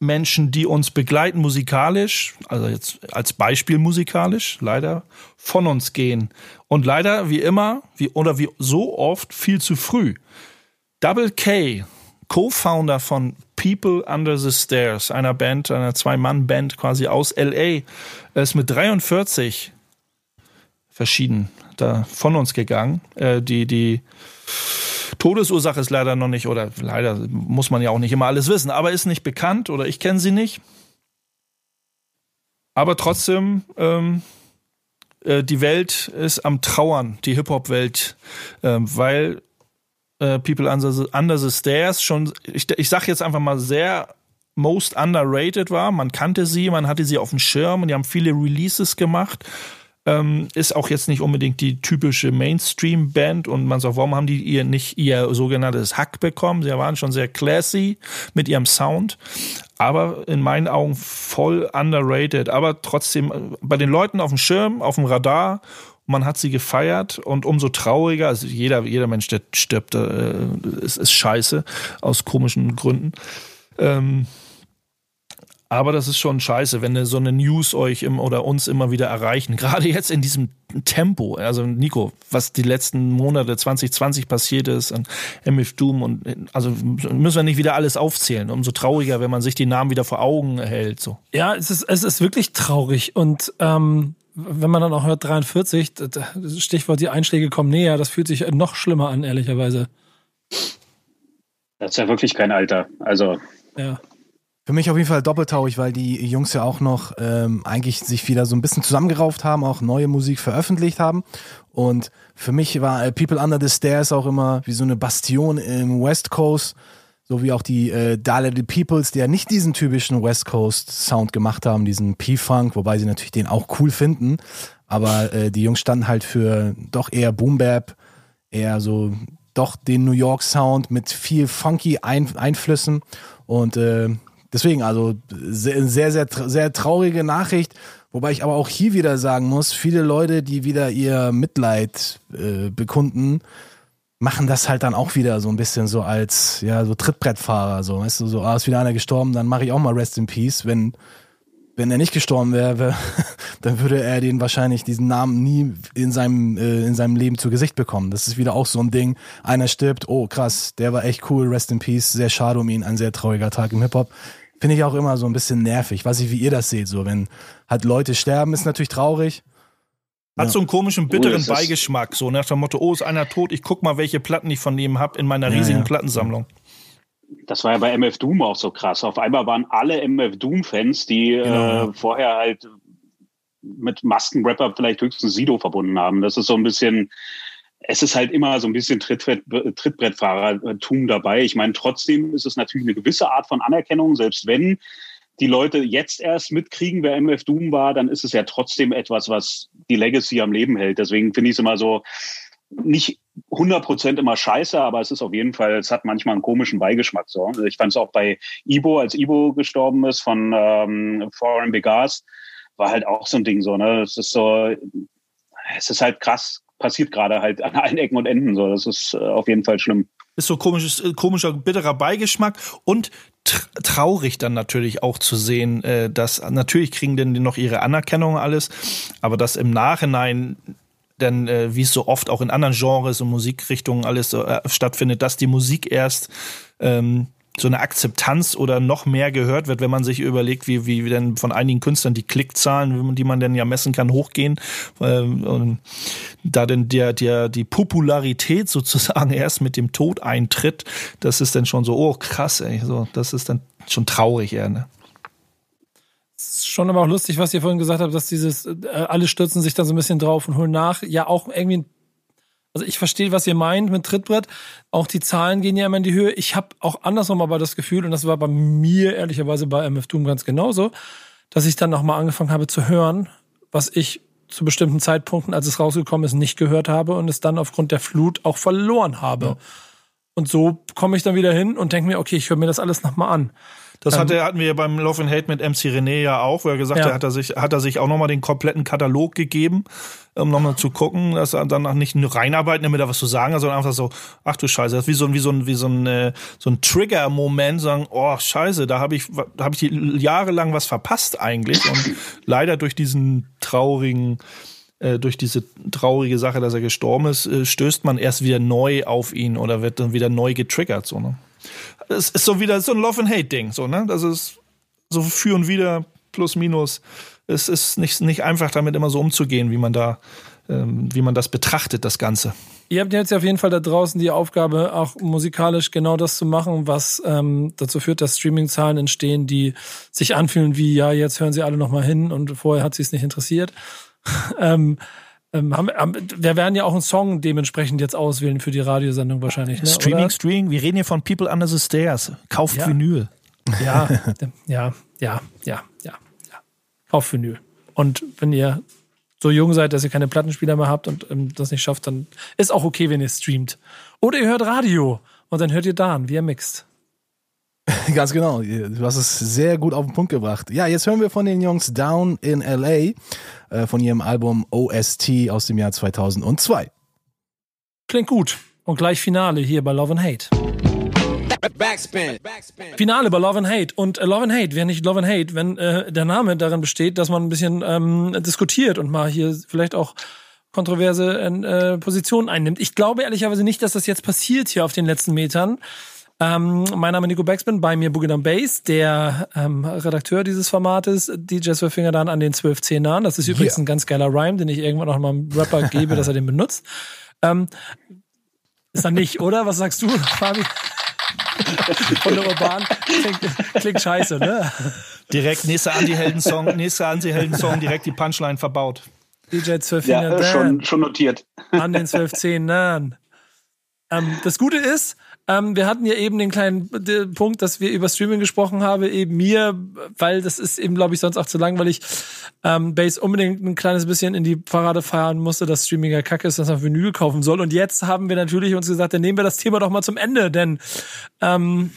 Menschen, die uns begleiten musikalisch, also jetzt als Beispiel musikalisch, leider von uns gehen. Und leider, wie immer, wie, oder wie so oft, viel zu früh. Double K, Co-Founder von People Under the Stairs, einer Band, einer Zwei-Mann-Band quasi aus LA, ist mit 43 verschieden da von uns gegangen. Äh, die, die Todesursache ist leider noch nicht, oder leider muss man ja auch nicht immer alles wissen, aber ist nicht bekannt oder ich kenne sie nicht. Aber trotzdem, ähm, äh, die Welt ist am Trauern, die Hip-Hop-Welt, äh, weil äh, People Under the, Under the Stairs schon, ich, ich sag jetzt einfach mal sehr most underrated war. Man kannte sie, man hatte sie auf dem Schirm und die haben viele Releases gemacht. Ähm, ist auch jetzt nicht unbedingt die typische Mainstream-Band und man sagt, warum haben die ihr nicht ihr sogenanntes Hack bekommen? Sie waren schon sehr classy mit ihrem Sound, aber in meinen Augen voll underrated, aber trotzdem äh, bei den Leuten auf dem Schirm, auf dem Radar man hat sie gefeiert und umso trauriger, also jeder, jeder Mensch, der stirbt, äh, ist, ist scheiße aus komischen Gründen. Ähm, aber das ist schon scheiße, wenn so eine News euch im, oder uns immer wieder erreichen. [LAUGHS] Gerade jetzt in diesem Tempo. Also Nico, was die letzten Monate 2020 passiert ist an MF Doom und also müssen wir nicht wieder alles aufzählen. Umso trauriger, wenn man sich die Namen wieder vor Augen hält. So. Ja, es ist, es ist wirklich traurig. Und ähm, wenn man dann auch hört 43, Stichwort die Einschläge kommen näher, das fühlt sich noch schlimmer an, ehrlicherweise. Das ist ja wirklich kein Alter. Also. Ja. Für mich auf jeden Fall doppeltauig, weil die Jungs ja auch noch ähm, eigentlich sich wieder so ein bisschen zusammengerauft haben, auch neue Musik veröffentlicht haben. Und für mich war äh, People Under the Stairs auch immer wie so eine Bastion im West Coast, so wie auch die äh, Little Peoples, die ja nicht diesen typischen West Coast Sound gemacht haben, diesen P-Funk, wobei sie natürlich den auch cool finden. Aber äh, die Jungs standen halt für doch eher Boom Bap, eher so doch den New York Sound mit viel funky Ein Einflüssen und äh, Deswegen, also sehr, sehr, sehr, sehr traurige Nachricht. Wobei ich aber auch hier wieder sagen muss, viele Leute, die wieder ihr Mitleid äh, bekunden, machen das halt dann auch wieder so ein bisschen so als, ja, so Trittbrettfahrer, so, weißt du, so, ah, ist wieder einer gestorben, dann mache ich auch mal Rest in Peace, wenn, wenn er nicht gestorben wäre, [LAUGHS] dann würde er den wahrscheinlich diesen Namen nie in seinem äh, in seinem Leben zu Gesicht bekommen. Das ist wieder auch so ein Ding. Einer stirbt, oh krass, der war echt cool, Rest in Peace, sehr schade um ihn, ein sehr trauriger Tag im Hip Hop finde ich auch immer so ein bisschen nervig. Weiß ich, wie ihr das seht. So, wenn halt Leute sterben, ist natürlich traurig. Hat ja. so einen komischen, bitteren oh, Beigeschmack. So nach dem Motto, oh, ist einer tot, ich guck mal, welche Platten ich von ihm habe in meiner ja, riesigen ja. Plattensammlung. Das war ja bei MF Doom auch so krass. Auf einmal waren alle MF Doom-Fans, die genau. äh, vorher halt mit Maskenrapper vielleicht höchstens Sido verbunden haben. Das ist so ein bisschen, es ist halt immer so ein bisschen Trittbrett, Trittbrettfahrertum dabei. Ich meine, trotzdem ist es natürlich eine gewisse Art von Anerkennung, selbst wenn die Leute jetzt erst mitkriegen, wer MF Doom war, dann ist es ja trotzdem etwas, was die Legacy am Leben hält. Deswegen finde ich es immer so, nicht 100% immer scheiße, aber es ist auf jeden Fall, es hat manchmal einen komischen Beigeschmack. So. Ich fand es auch bei Ibo, als Ibo gestorben ist von ähm, Foreign Begas, war halt auch so ein Ding so. Ne? Es ist so, es ist halt krass, passiert gerade halt an allen Ecken und Enden so. Das ist äh, auf jeden Fall schlimm. ist so komisches, äh, komischer, bitterer Beigeschmack und traurig dann natürlich auch zu sehen, äh, dass natürlich kriegen denn noch ihre Anerkennung alles, aber dass im Nachhinein denn äh, wie es so oft auch in anderen Genres und Musikrichtungen alles so, stattfindet, dass die Musik erst ähm, so eine Akzeptanz oder noch mehr gehört wird, wenn man sich überlegt, wie, wie denn von einigen Künstlern die Klickzahlen, die man denn ja messen kann, hochgehen. Ähm, und da denn der, der, die Popularität sozusagen [LAUGHS] erst mit dem Tod eintritt, das ist dann schon so, oh krass, ey, so, das ist dann schon traurig eher, ne? schon aber auch lustig, was ihr vorhin gesagt habt, dass dieses, äh, alle stürzen sich da so ein bisschen drauf und holen nach, ja auch irgendwie ein also ich verstehe, was ihr meint mit Trittbrett. Auch die Zahlen gehen ja immer in die Höhe. Ich habe auch andersrum aber das Gefühl, und das war bei mir ehrlicherweise bei MF Doom ganz genauso, dass ich dann nochmal angefangen habe zu hören, was ich zu bestimmten Zeitpunkten, als es rausgekommen ist, nicht gehört habe und es dann aufgrund der Flut auch verloren habe. Ja. Und so komme ich dann wieder hin und denke mir, okay, ich höre mir das alles nochmal an. Das hatte, ähm, hatten wir beim Love and Hate mit MC René ja auch, wo er gesagt ja. hat, er sich, hat er sich auch nochmal den kompletten Katalog gegeben, um nochmal zu gucken, dass er dann nicht nur reinarbeiten, damit er was zu sagen hat, sondern einfach so, ach du Scheiße, das ist wie so ein, wie so ein, wie so ein, äh, so ein Trigger-Moment, sagen, oh Scheiße, da habe ich, da habe ich jahrelang was verpasst eigentlich und leider durch diesen traurigen äh, durch diese traurige Sache, dass er gestorben ist, äh, stößt man erst wieder neu auf ihn oder wird dann wieder neu getriggert, so, ne? Es ist so wieder so ein Love and Hate Ding, so, ne? Das ist so für und wieder plus minus. Es ist nicht, nicht einfach damit immer so umzugehen, wie man da, ähm, wie man das betrachtet, das Ganze. Ihr habt jetzt auf jeden Fall da draußen die Aufgabe, auch musikalisch genau das zu machen, was ähm, dazu führt, dass Streaming-Zahlen entstehen, die sich anfühlen wie, ja, jetzt hören sie alle nochmal hin und vorher hat sie es nicht interessiert. [LAUGHS] ähm, ähm, haben, haben, wir werden ja auch einen Song dementsprechend jetzt auswählen für die Radiosendung wahrscheinlich. Ne? Streaming, oder? Streaming. Wir reden hier von People Under the Stairs. Kauft ja. Vinyl. Ja, [LAUGHS] ja, ja, ja, ja, ja. Kauft Vinyl. Und wenn ihr so jung seid, dass ihr keine Plattenspieler mehr habt und ähm, das nicht schafft, dann ist auch okay, wenn ihr streamt. Oder ihr hört Radio und dann hört ihr Dan, wie er mixt. [LAUGHS] Ganz genau. Du hast es sehr gut auf den Punkt gebracht. Ja, jetzt hören wir von den Jungs Down in LA äh, von ihrem Album OST aus dem Jahr 2002. Klingt gut. Und gleich Finale hier bei Love and Hate. Backspin. Backspin. Finale bei Love and Hate. Und äh, Love and Hate wäre nicht Love and Hate, wenn äh, der Name darin besteht, dass man ein bisschen ähm, diskutiert und mal hier vielleicht auch kontroverse äh, Positionen einnimmt. Ich glaube ehrlicherweise nicht, dass das jetzt passiert hier auf den letzten Metern. Ähm, mein Name ist Nico Backspin, bei mir Boogie Down Bass, der ähm, Redakteur dieses Formates, DJ Finger dann an den 12 nahen. Das ist übrigens yeah. ein ganz geiler Rhyme, den ich irgendwann noch mal einem Rapper [LAUGHS] gebe, dass er den benutzt. Ähm, ist er nicht, oder? Was sagst du, Fabi? Von der Urban klingt, klingt scheiße, ne? Direkt nächster Anti-Helden-Song, nächster Anti-Helden-Song, direkt die Punchline verbaut. DJ 12 Finger ja, schon, schon notiert. An den 12 Zehn Ähm, das Gute ist, ähm, wir hatten ja eben den kleinen den Punkt, dass wir über Streaming gesprochen haben, eben mir, weil das ist eben, glaube ich, sonst auch zu langweilig, ähm, Base unbedingt ein kleines bisschen in die Parade fahren musste, dass Streaming ja kacke ist, dass man Vinyl kaufen soll. Und jetzt haben wir natürlich uns gesagt, dann nehmen wir das Thema doch mal zum Ende, denn ähm,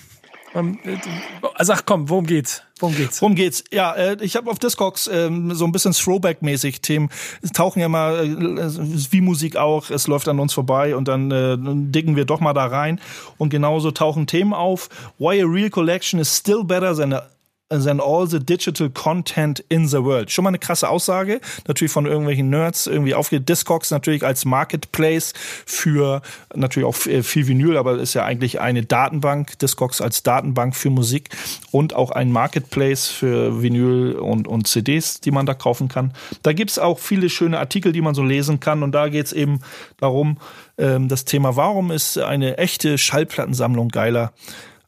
also ach komm, worum geht's? Worum geht's? Worum geht's? Ja, äh, ich habe auf Discogs ähm, so ein bisschen Throwback-mäßig Themen. Es tauchen ja mal, äh, wie Musik auch, es läuft an uns vorbei und dann äh, dicken wir doch mal da rein. Und genauso tauchen Themen auf. Why a Real Collection is still better than a than all the digital content in the world. Schon mal eine krasse Aussage, natürlich von irgendwelchen Nerds irgendwie aufgeht. Discogs natürlich als Marketplace für natürlich auch viel Vinyl, aber ist ja eigentlich eine Datenbank, Discogs als Datenbank für Musik und auch ein Marketplace für Vinyl und, und CDs, die man da kaufen kann. Da gibt's auch viele schöne Artikel, die man so lesen kann und da geht's eben darum, ähm, das Thema, warum ist eine echte Schallplattensammlung geiler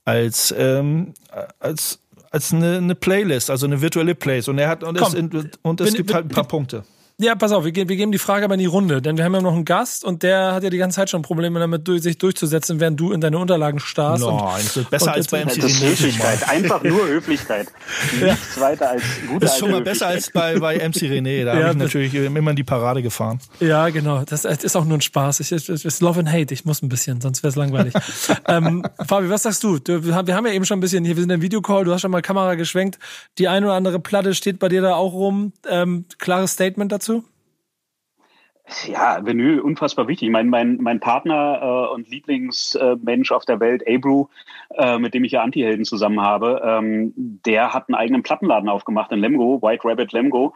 als, ähm, als als eine, eine Playlist, also eine virtuelle Playlist. Und er hat und, Komm, es, und es bin, gibt halt ein paar bin, Punkte. Ja, pass auf, wir, wir geben die Frage aber in die Runde, denn wir haben ja noch einen Gast und der hat ja die ganze Zeit schon Probleme damit, durch, sich durchzusetzen, während du in deine Unterlagen starrst. Nein, das ist besser und als bei MC Das ist Höflichkeit, einfach nur Höflichkeit. Nichts weiter als gute Das ist schon mal besser als bei, bei MC René, da ja, habe ich natürlich immer in die Parade gefahren. Ja, genau, das ist auch nur ein Spaß. Ich, ich, ist Love and Hate, ich muss ein bisschen, sonst wäre es langweilig. ähm, Fabi, was sagst du? Wir haben ja eben schon ein bisschen, hier, wir sind im Videocall, du hast schon mal Kamera geschwenkt, die eine oder andere Platte steht bei dir da auch rum. Ähm, klares Statement dazu? Ja, Vinyl unfassbar wichtig. Ich meine, mein, mein Partner äh, und Lieblingsmensch auf der Welt, Abrew, äh, mit dem ich ja Anti-Helden zusammen habe, ähm, der hat einen eigenen Plattenladen aufgemacht in Lemgo, White Rabbit Lemgo.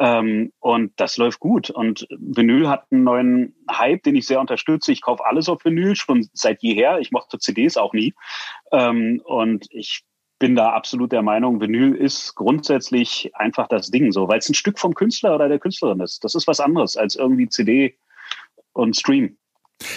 Ähm, und das läuft gut. Und Vinyl hat einen neuen Hype, den ich sehr unterstütze. Ich kaufe alles auf Vinyl, schon seit jeher. Ich mochte CDs auch nie. Ähm, und ich bin da absolut der Meinung, Vinyl ist grundsätzlich einfach das Ding so, weil es ein Stück vom Künstler oder der Künstlerin ist. Das ist was anderes als irgendwie CD und Stream.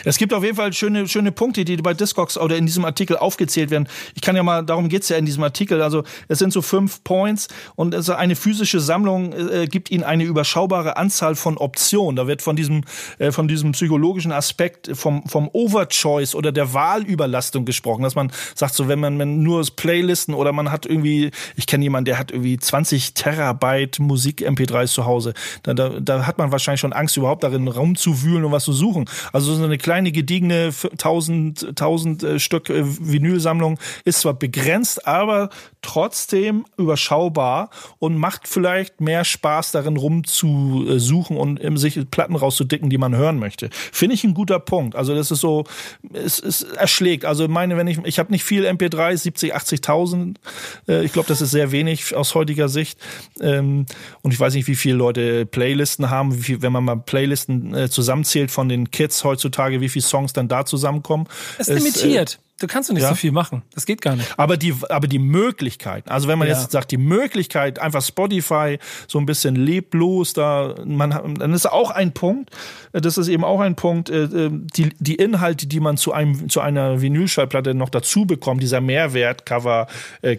Es gibt auf jeden Fall schöne, schöne Punkte, die bei Discogs oder in diesem Artikel aufgezählt werden. Ich kann ja mal, darum geht's ja in diesem Artikel. Also es sind so fünf Points und also eine physische Sammlung äh, gibt ihnen eine überschaubare Anzahl von Optionen. Da wird von diesem, äh, von diesem psychologischen Aspekt vom, vom Overchoice oder der Wahlüberlastung gesprochen, dass man sagt, so wenn man, man nur Playlisten oder man hat irgendwie, ich kenne jemanden, der hat irgendwie 20 Terabyte Musik-MP3s zu Hause. Da, da, da hat man wahrscheinlich schon Angst, überhaupt darin rumzuwühlen und was zu suchen. Also so eine eine kleine gediegene 1000, 1000 äh, Stück äh, Vinylsammlung ist zwar begrenzt, aber trotzdem überschaubar und macht vielleicht mehr Spaß darin rumzusuchen und sich Platten rauszudicken, die man hören möchte. Finde ich ein guter Punkt. Also das ist so, es, es erschlägt. Also meine, wenn ich, ich habe nicht viel MP3, 70, 80.000. Äh, ich glaube, das ist sehr wenig aus heutiger Sicht. Ähm, und ich weiß nicht, wie viele Leute Playlisten haben, wie viel, wenn man mal Playlisten zusammenzählt von den Kids heutzutage wie viele Songs dann da zusammenkommen. Es ist limitiert. Äh, du kannst doch nicht ja. so viel machen. Das geht gar nicht. Aber die, aber die Möglichkeit, also wenn man ja. jetzt sagt, die Möglichkeit, einfach Spotify so ein bisschen leblos, da, man, dann ist auch ein Punkt, äh, das ist eben auch ein Punkt, äh, die, die Inhalte, die man zu einem, zu einer Vinylschallplatte noch dazu bekommt, dieser Mehrwert, Cover,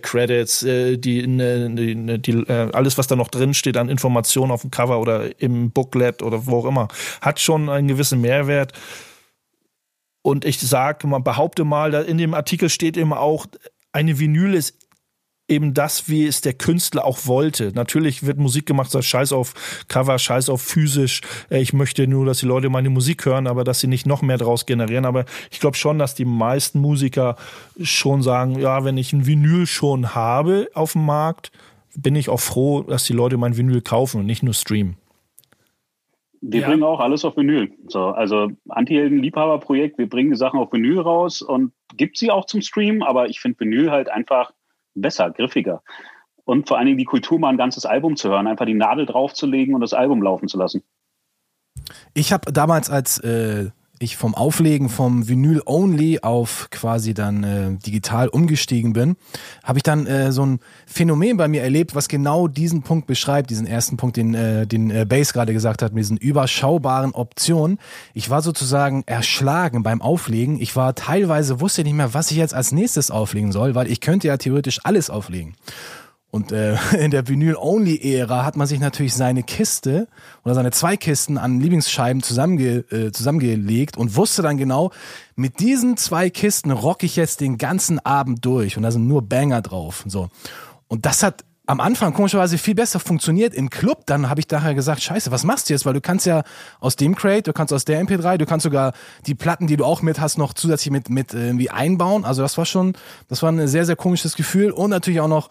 Credits, die, ne, die, die, alles, was da noch drin steht an Informationen auf dem Cover oder im Booklet oder wo auch immer, hat schon einen gewissen Mehrwert. Und ich sage mal, behaupte mal, in dem Artikel steht eben auch, eine Vinyl ist eben das, wie es der Künstler auch wollte. Natürlich wird Musik gemacht, sagt Scheiß auf Cover, Scheiß auf physisch. Äh, ich möchte nur, dass die Leute meine Musik hören, aber dass sie nicht noch mehr draus generieren. Aber ich glaube schon, dass die meisten Musiker schon sagen, ja, wenn ich ein Vinyl schon habe auf dem Markt, bin ich auch froh, dass die Leute mein Vinyl kaufen und nicht nur streamen. Wir ja. bringen auch alles auf Vinyl. So, also Anti-Helden-Liebhaber-Projekt, wir bringen Sachen auf Vinyl raus und gibt sie auch zum Stream, aber ich finde Vinyl halt einfach besser, griffiger. Und vor allen Dingen die Kultur, mal ein ganzes Album zu hören, einfach die Nadel draufzulegen und das Album laufen zu lassen. Ich habe damals als äh, ich vom Auflegen vom Vinyl Only auf quasi dann äh, digital umgestiegen bin, habe ich dann äh, so ein Phänomen bei mir erlebt, was genau diesen Punkt beschreibt, diesen ersten Punkt, den, äh, den äh, Base gerade gesagt hat, mit diesen überschaubaren Optionen. Ich war sozusagen erschlagen beim Auflegen. Ich war teilweise, wusste nicht mehr, was ich jetzt als nächstes auflegen soll, weil ich könnte ja theoretisch alles auflegen. Und äh, [LAUGHS] in der Vinyl-Only-Ära hat man sich natürlich seine Kiste oder seine zwei Kisten an Lieblingsscheiben zusammenge äh, zusammengelegt und wusste dann genau, mit diesen zwei Kisten rock ich jetzt den ganzen Abend durch und da sind nur Banger drauf. So. Und das hat am Anfang komischerweise viel besser funktioniert im Club. Dann habe ich daher gesagt, scheiße, was machst du jetzt? Weil du kannst ja aus dem Crate, du kannst aus der MP3, du kannst sogar die Platten, die du auch mit hast, noch zusätzlich mit, mit irgendwie einbauen. Also das war schon, das war ein sehr, sehr komisches Gefühl und natürlich auch noch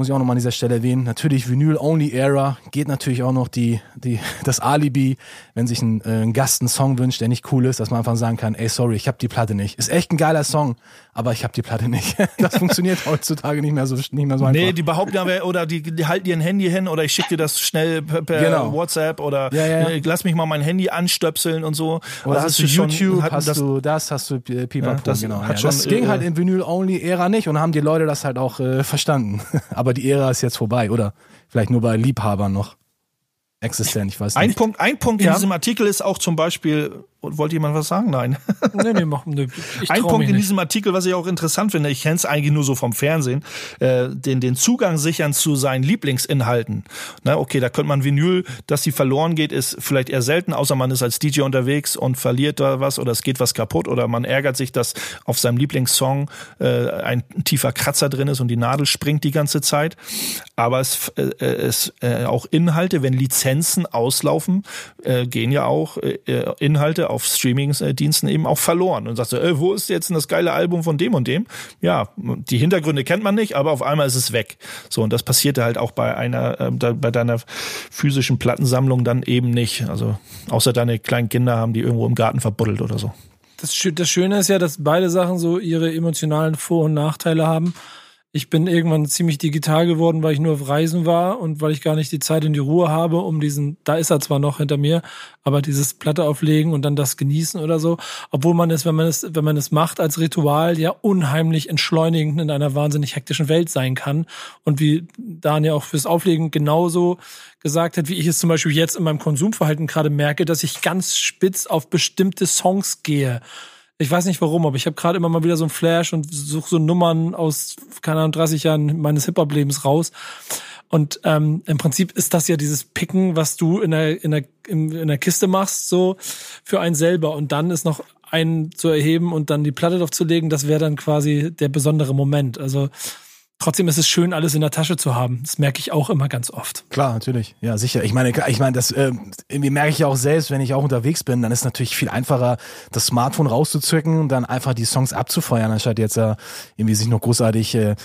muss ich auch nochmal an dieser Stelle erwähnen. Natürlich Vinyl-Only-Era geht natürlich auch noch die, die, [LAUGHS] das Alibi, wenn sich ein, äh, ein Gast einen Song wünscht, der nicht cool ist, dass man einfach sagen kann, ey, sorry, ich habe die Platte nicht. Ist echt ein geiler Song, aber ich habe die Platte nicht. [LAUGHS] Das funktioniert heutzutage nicht mehr so, nicht mehr so einfach. Nee, die behaupten ja, oder die, die halten ein Handy hin oder ich schicke dir das schnell per, per genau. WhatsApp oder ja, ja. Äh, lass mich mal mein Handy anstöpseln und so. Oder das hast du YouTube, schon, hast das, du das, hast du äh, Pipapo, ja, das genau. Hat schon, das ging äh, halt in Vinyl-Only-Ära nicht und haben die Leute das halt auch äh, verstanden. [LAUGHS] aber die Ära ist jetzt vorbei, oder? Vielleicht nur bei Liebhabern noch existent, ich weiß nicht. Ein Punkt, ein Punkt in diesem Artikel ist auch zum Beispiel wollte jemand was sagen? Nein. [LAUGHS] Nee, nee, mach, nee, Ein Punkt in diesem Artikel, was ich auch interessant finde, ich kenne es eigentlich nur so vom Fernsehen, äh, den, den Zugang sichern zu seinen Lieblingsinhalten. Na, okay, da könnte man Vinyl, dass die verloren geht, ist vielleicht eher selten, außer man ist als DJ unterwegs und verliert da was oder es geht was kaputt oder man ärgert sich, dass auf seinem Lieblingssong äh, ein tiefer Kratzer drin ist und die Nadel springt die ganze Zeit. Aber es, äh, es äh, auch Inhalte, wenn Lizenzen auslaufen, äh, gehen ja auch äh, Inhalte auf Streaming-Diensten eben auch verloren und sagst, äh, wo ist jetzt denn das geile Album von dem und dem? Ja, die Hintergründe kennt man nicht, aber auf einmal ist es weg. So, und das passierte halt auch bei einer, äh, bei deiner physischen Plattensammlung dann eben nicht. Also, außer deine kleinen Kinder haben die irgendwo im Garten verbuddelt oder so. Das, das Schöne ist ja, dass beide Sachen so ihre emotionalen Vor- und Nachteile haben. Ich bin irgendwann ziemlich digital geworden, weil ich nur auf Reisen war und weil ich gar nicht die Zeit und die Ruhe habe, um diesen, da ist er zwar noch hinter mir, aber dieses Platte auflegen und dann das genießen oder so. Obwohl man es, wenn man es, wenn man es macht als Ritual, ja unheimlich entschleunigend in einer wahnsinnig hektischen Welt sein kann. Und wie Daniel auch fürs Auflegen genauso gesagt hat, wie ich es zum Beispiel jetzt in meinem Konsumverhalten gerade merke, dass ich ganz spitz auf bestimmte Songs gehe. Ich weiß nicht warum, aber ich habe gerade immer mal wieder so ein Flash und suche so Nummern aus, keine Ahnung, 30 Jahren meines Hip-Hop-Lebens raus. Und ähm, im Prinzip ist das ja dieses Picken, was du in der, in, der, in, in der Kiste machst, so für einen selber. Und dann ist noch einen zu erheben und dann die Platte drauf zu legen, das wäre dann quasi der besondere Moment. Also Trotzdem ist es schön, alles in der Tasche zu haben. Das merke ich auch immer ganz oft. Klar, natürlich. Ja, sicher. Ich meine, ich meine, das äh, irgendwie merke ich ja auch selbst, wenn ich auch unterwegs bin, dann ist natürlich viel einfacher, das Smartphone rauszuzücken und dann einfach die Songs abzufeuern, anstatt jetzt äh, irgendwie sich noch großartig äh,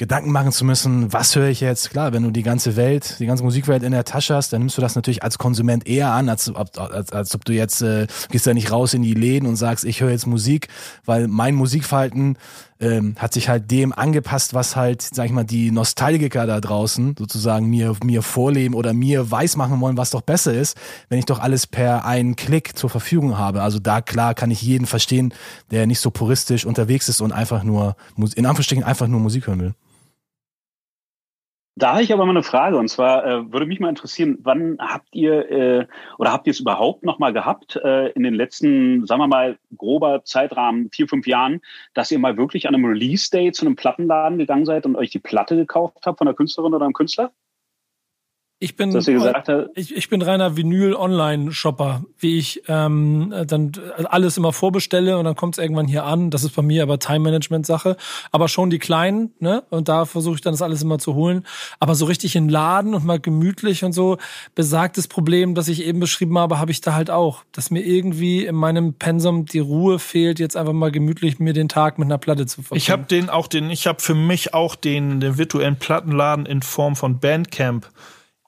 Gedanken machen zu müssen, was höre ich jetzt? Klar, wenn du die ganze Welt, die ganze Musikwelt in der Tasche hast, dann nimmst du das natürlich als Konsument eher an, als, als, als, als ob du jetzt äh, gehst ja nicht raus in die Läden und sagst, ich höre jetzt Musik, weil mein Musikverhalten ähm, hat sich halt dem angepasst, was halt, sag ich mal, die Nostalgiker da draußen sozusagen mir, mir vorleben oder mir weismachen wollen, was doch besser ist, wenn ich doch alles per einen Klick zur Verfügung habe. Also da klar kann ich jeden verstehen, der nicht so puristisch unterwegs ist und einfach nur, in Anführungsstrichen einfach nur Musik hören will. Da habe ich aber mal eine Frage und zwar äh, würde mich mal interessieren, wann habt ihr äh, oder habt ihr es überhaupt noch mal gehabt äh, in den letzten, sagen wir mal, grober Zeitrahmen, vier, fünf Jahren, dass ihr mal wirklich an einem Release-Day zu einem Plattenladen gegangen seid und euch die Platte gekauft habt von der Künstlerin oder einem Künstler? Ich bin, ich, ich bin reiner Vinyl-Online-Shopper, wie ich ähm, dann alles immer vorbestelle und dann kommt es irgendwann hier an. Das ist bei mir aber Time-Management-Sache. Aber schon die kleinen, ne? Und da versuche ich dann das alles immer zu holen. Aber so richtig in Laden und mal gemütlich und so, besagtes Problem, das ich eben beschrieben habe, habe ich da halt auch. Dass mir irgendwie in meinem Pensum die Ruhe fehlt, jetzt einfach mal gemütlich mir den Tag mit einer Platte zu verbringen. Ich habe den auch den, ich habe für mich auch den, den virtuellen Plattenladen in Form von Bandcamp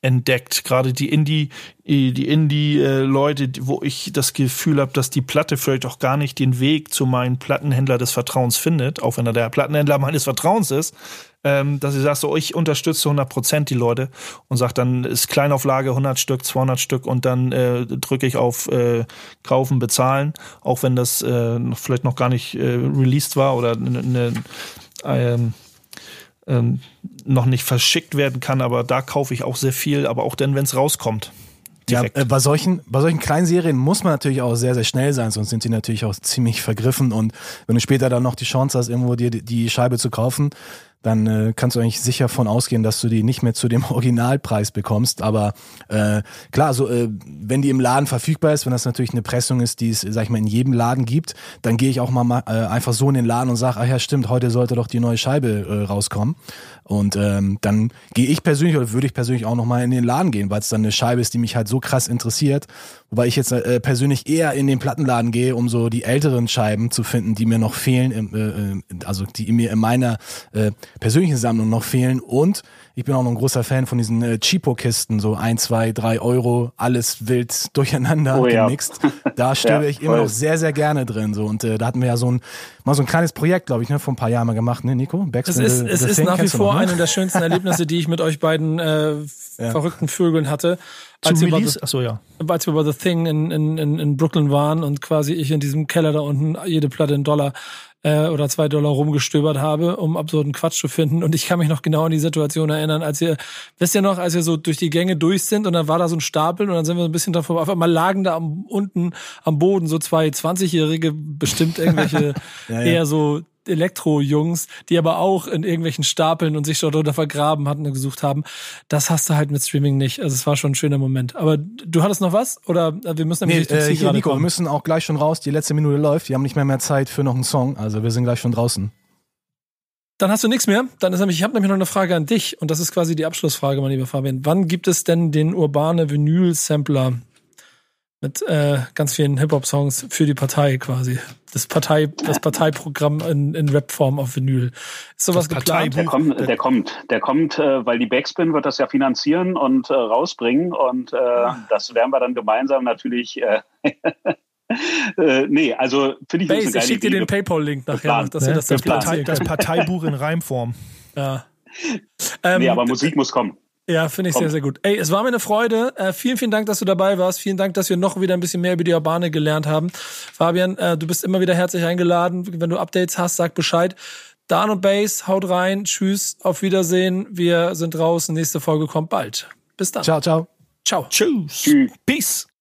entdeckt. Gerade die Indie, die Indie-Leute, wo ich das Gefühl habe, dass die Platte vielleicht auch gar nicht den Weg zu meinem Plattenhändler des Vertrauens findet, auch wenn er der Plattenhändler meines Vertrauens ist, ähm, dass ich sage, so, ich unterstütze 100 Prozent die Leute und sage, dann ist Kleinauflage 100 Stück, 200 Stück und dann äh, drücke ich auf äh, kaufen, bezahlen, auch wenn das äh, vielleicht noch gar nicht äh, released war oder eine, ne, ähm, ähm, noch nicht verschickt werden kann, aber da kaufe ich auch sehr viel, aber auch dann, wenn es rauskommt. Direkt. Ja, äh, bei solchen, bei solchen kleinen Serien muss man natürlich auch sehr, sehr schnell sein, sonst sind sie natürlich auch ziemlich vergriffen und wenn du später dann noch die Chance hast, irgendwo dir die Scheibe zu kaufen, dann äh, kannst du eigentlich sicher von ausgehen, dass du die nicht mehr zu dem [LAUGHS] Originalpreis bekommst. Aber äh, klar, so äh, wenn die im Laden verfügbar ist, wenn das natürlich eine Pressung ist, die es, sag ich mal, in jedem Laden gibt, dann gehe ich auch mal äh, einfach so in den Laden und sage, ach ja, stimmt, heute sollte doch die neue Scheibe äh, rauskommen. Und ähm, dann gehe ich persönlich oder würde ich persönlich auch nochmal in den Laden gehen, weil es dann eine Scheibe ist, die mich halt so krass interessiert. Wobei ich jetzt äh, persönlich eher in den Plattenladen gehe, um so die älteren Scheiben zu finden, die mir noch fehlen, äh, also die mir in meiner äh, persönlichen Sammlung noch fehlen. Und ich bin auch noch ein großer Fan von diesen äh, Cheapo-Kisten, so ein, zwei, drei Euro, alles wild [LAUGHS] durcheinander oh, gemixt. [LAUGHS] Ja. Da störe ja, ich immer noch sehr, sehr gerne drin. So. Und äh, da hatten wir ja so ein, mal so ein kleines Projekt, glaube ich, ne, vor ein paar Jahren mal gemacht, ne, Nico? es ist, the, es ist nach wie vor noch, ne? eine der schönsten [LAUGHS] Erlebnisse, die ich mit euch beiden äh, ja. verrückten Vögeln hatte. Als wir, the, Achso, ja. als wir bei The Thing in, in, in, in Brooklyn waren und quasi ich in diesem Keller da unten jede Platte in Dollar äh, oder zwei Dollar rumgestöbert habe, um absurden Quatsch zu finden. Und ich kann mich noch genau an die Situation erinnern, als wir, wisst ihr noch, als wir so durch die Gänge durch sind und dann war da so ein Stapel und dann sind wir so ein bisschen davor, auf einmal lagen da am, unten am Boden so zwei 20-Jährige, bestimmt irgendwelche [LAUGHS] ja, ja. eher so Elektro-Jungs, die aber auch in irgendwelchen Stapeln und sich dort unter vergraben hatten und gesucht haben. Das hast du halt mit Streaming nicht. Also es war schon ein schöner Moment. Aber du hattest noch was? Oder äh, wir müssen nämlich nee, äh, hier, Nico, kommen. wir müssen auch gleich schon raus. Die letzte Minute läuft. Wir haben nicht mehr mehr Zeit für noch einen Song. Also wir sind gleich schon draußen. Dann hast du nichts mehr. Dann ist nämlich, ich habe nämlich noch eine Frage an dich und das ist quasi die Abschlussfrage, mein lieber Fabian. Wann gibt es denn den urbane Vinyl-Sampler mit äh, ganz vielen Hip-Hop-Songs für die Partei quasi. Das Partei, das Parteiprogramm in, in Rap-Form auf Vinyl. Ist sowas das geplant? Der kommt, der kommt, der kommt, äh, weil die Backspin wird das ja finanzieren und äh, rausbringen und äh, das werden wir dann gemeinsam natürlich. Äh, [LAUGHS] äh, nee, also finde ich Base, eine geile ich schicke dir den PayPal-Link nachher, dass ihr das, das, Partei, das Parteibuch in [LAUGHS] Reimform. Ja. Ähm, nee, aber Musik muss kommen. Ja, finde ich Komm. sehr, sehr gut. Ey, es war mir eine Freude. Äh, vielen, vielen Dank, dass du dabei warst. Vielen Dank, dass wir noch wieder ein bisschen mehr über die Urbane gelernt haben. Fabian, äh, du bist immer wieder herzlich eingeladen. Wenn du Updates hast, sag Bescheid. Dan und Base, haut rein. Tschüss, auf Wiedersehen. Wir sind draußen. Nächste Folge kommt bald. Bis dann. Ciao, ciao. Ciao. Tschüss. Tschüss. Peace.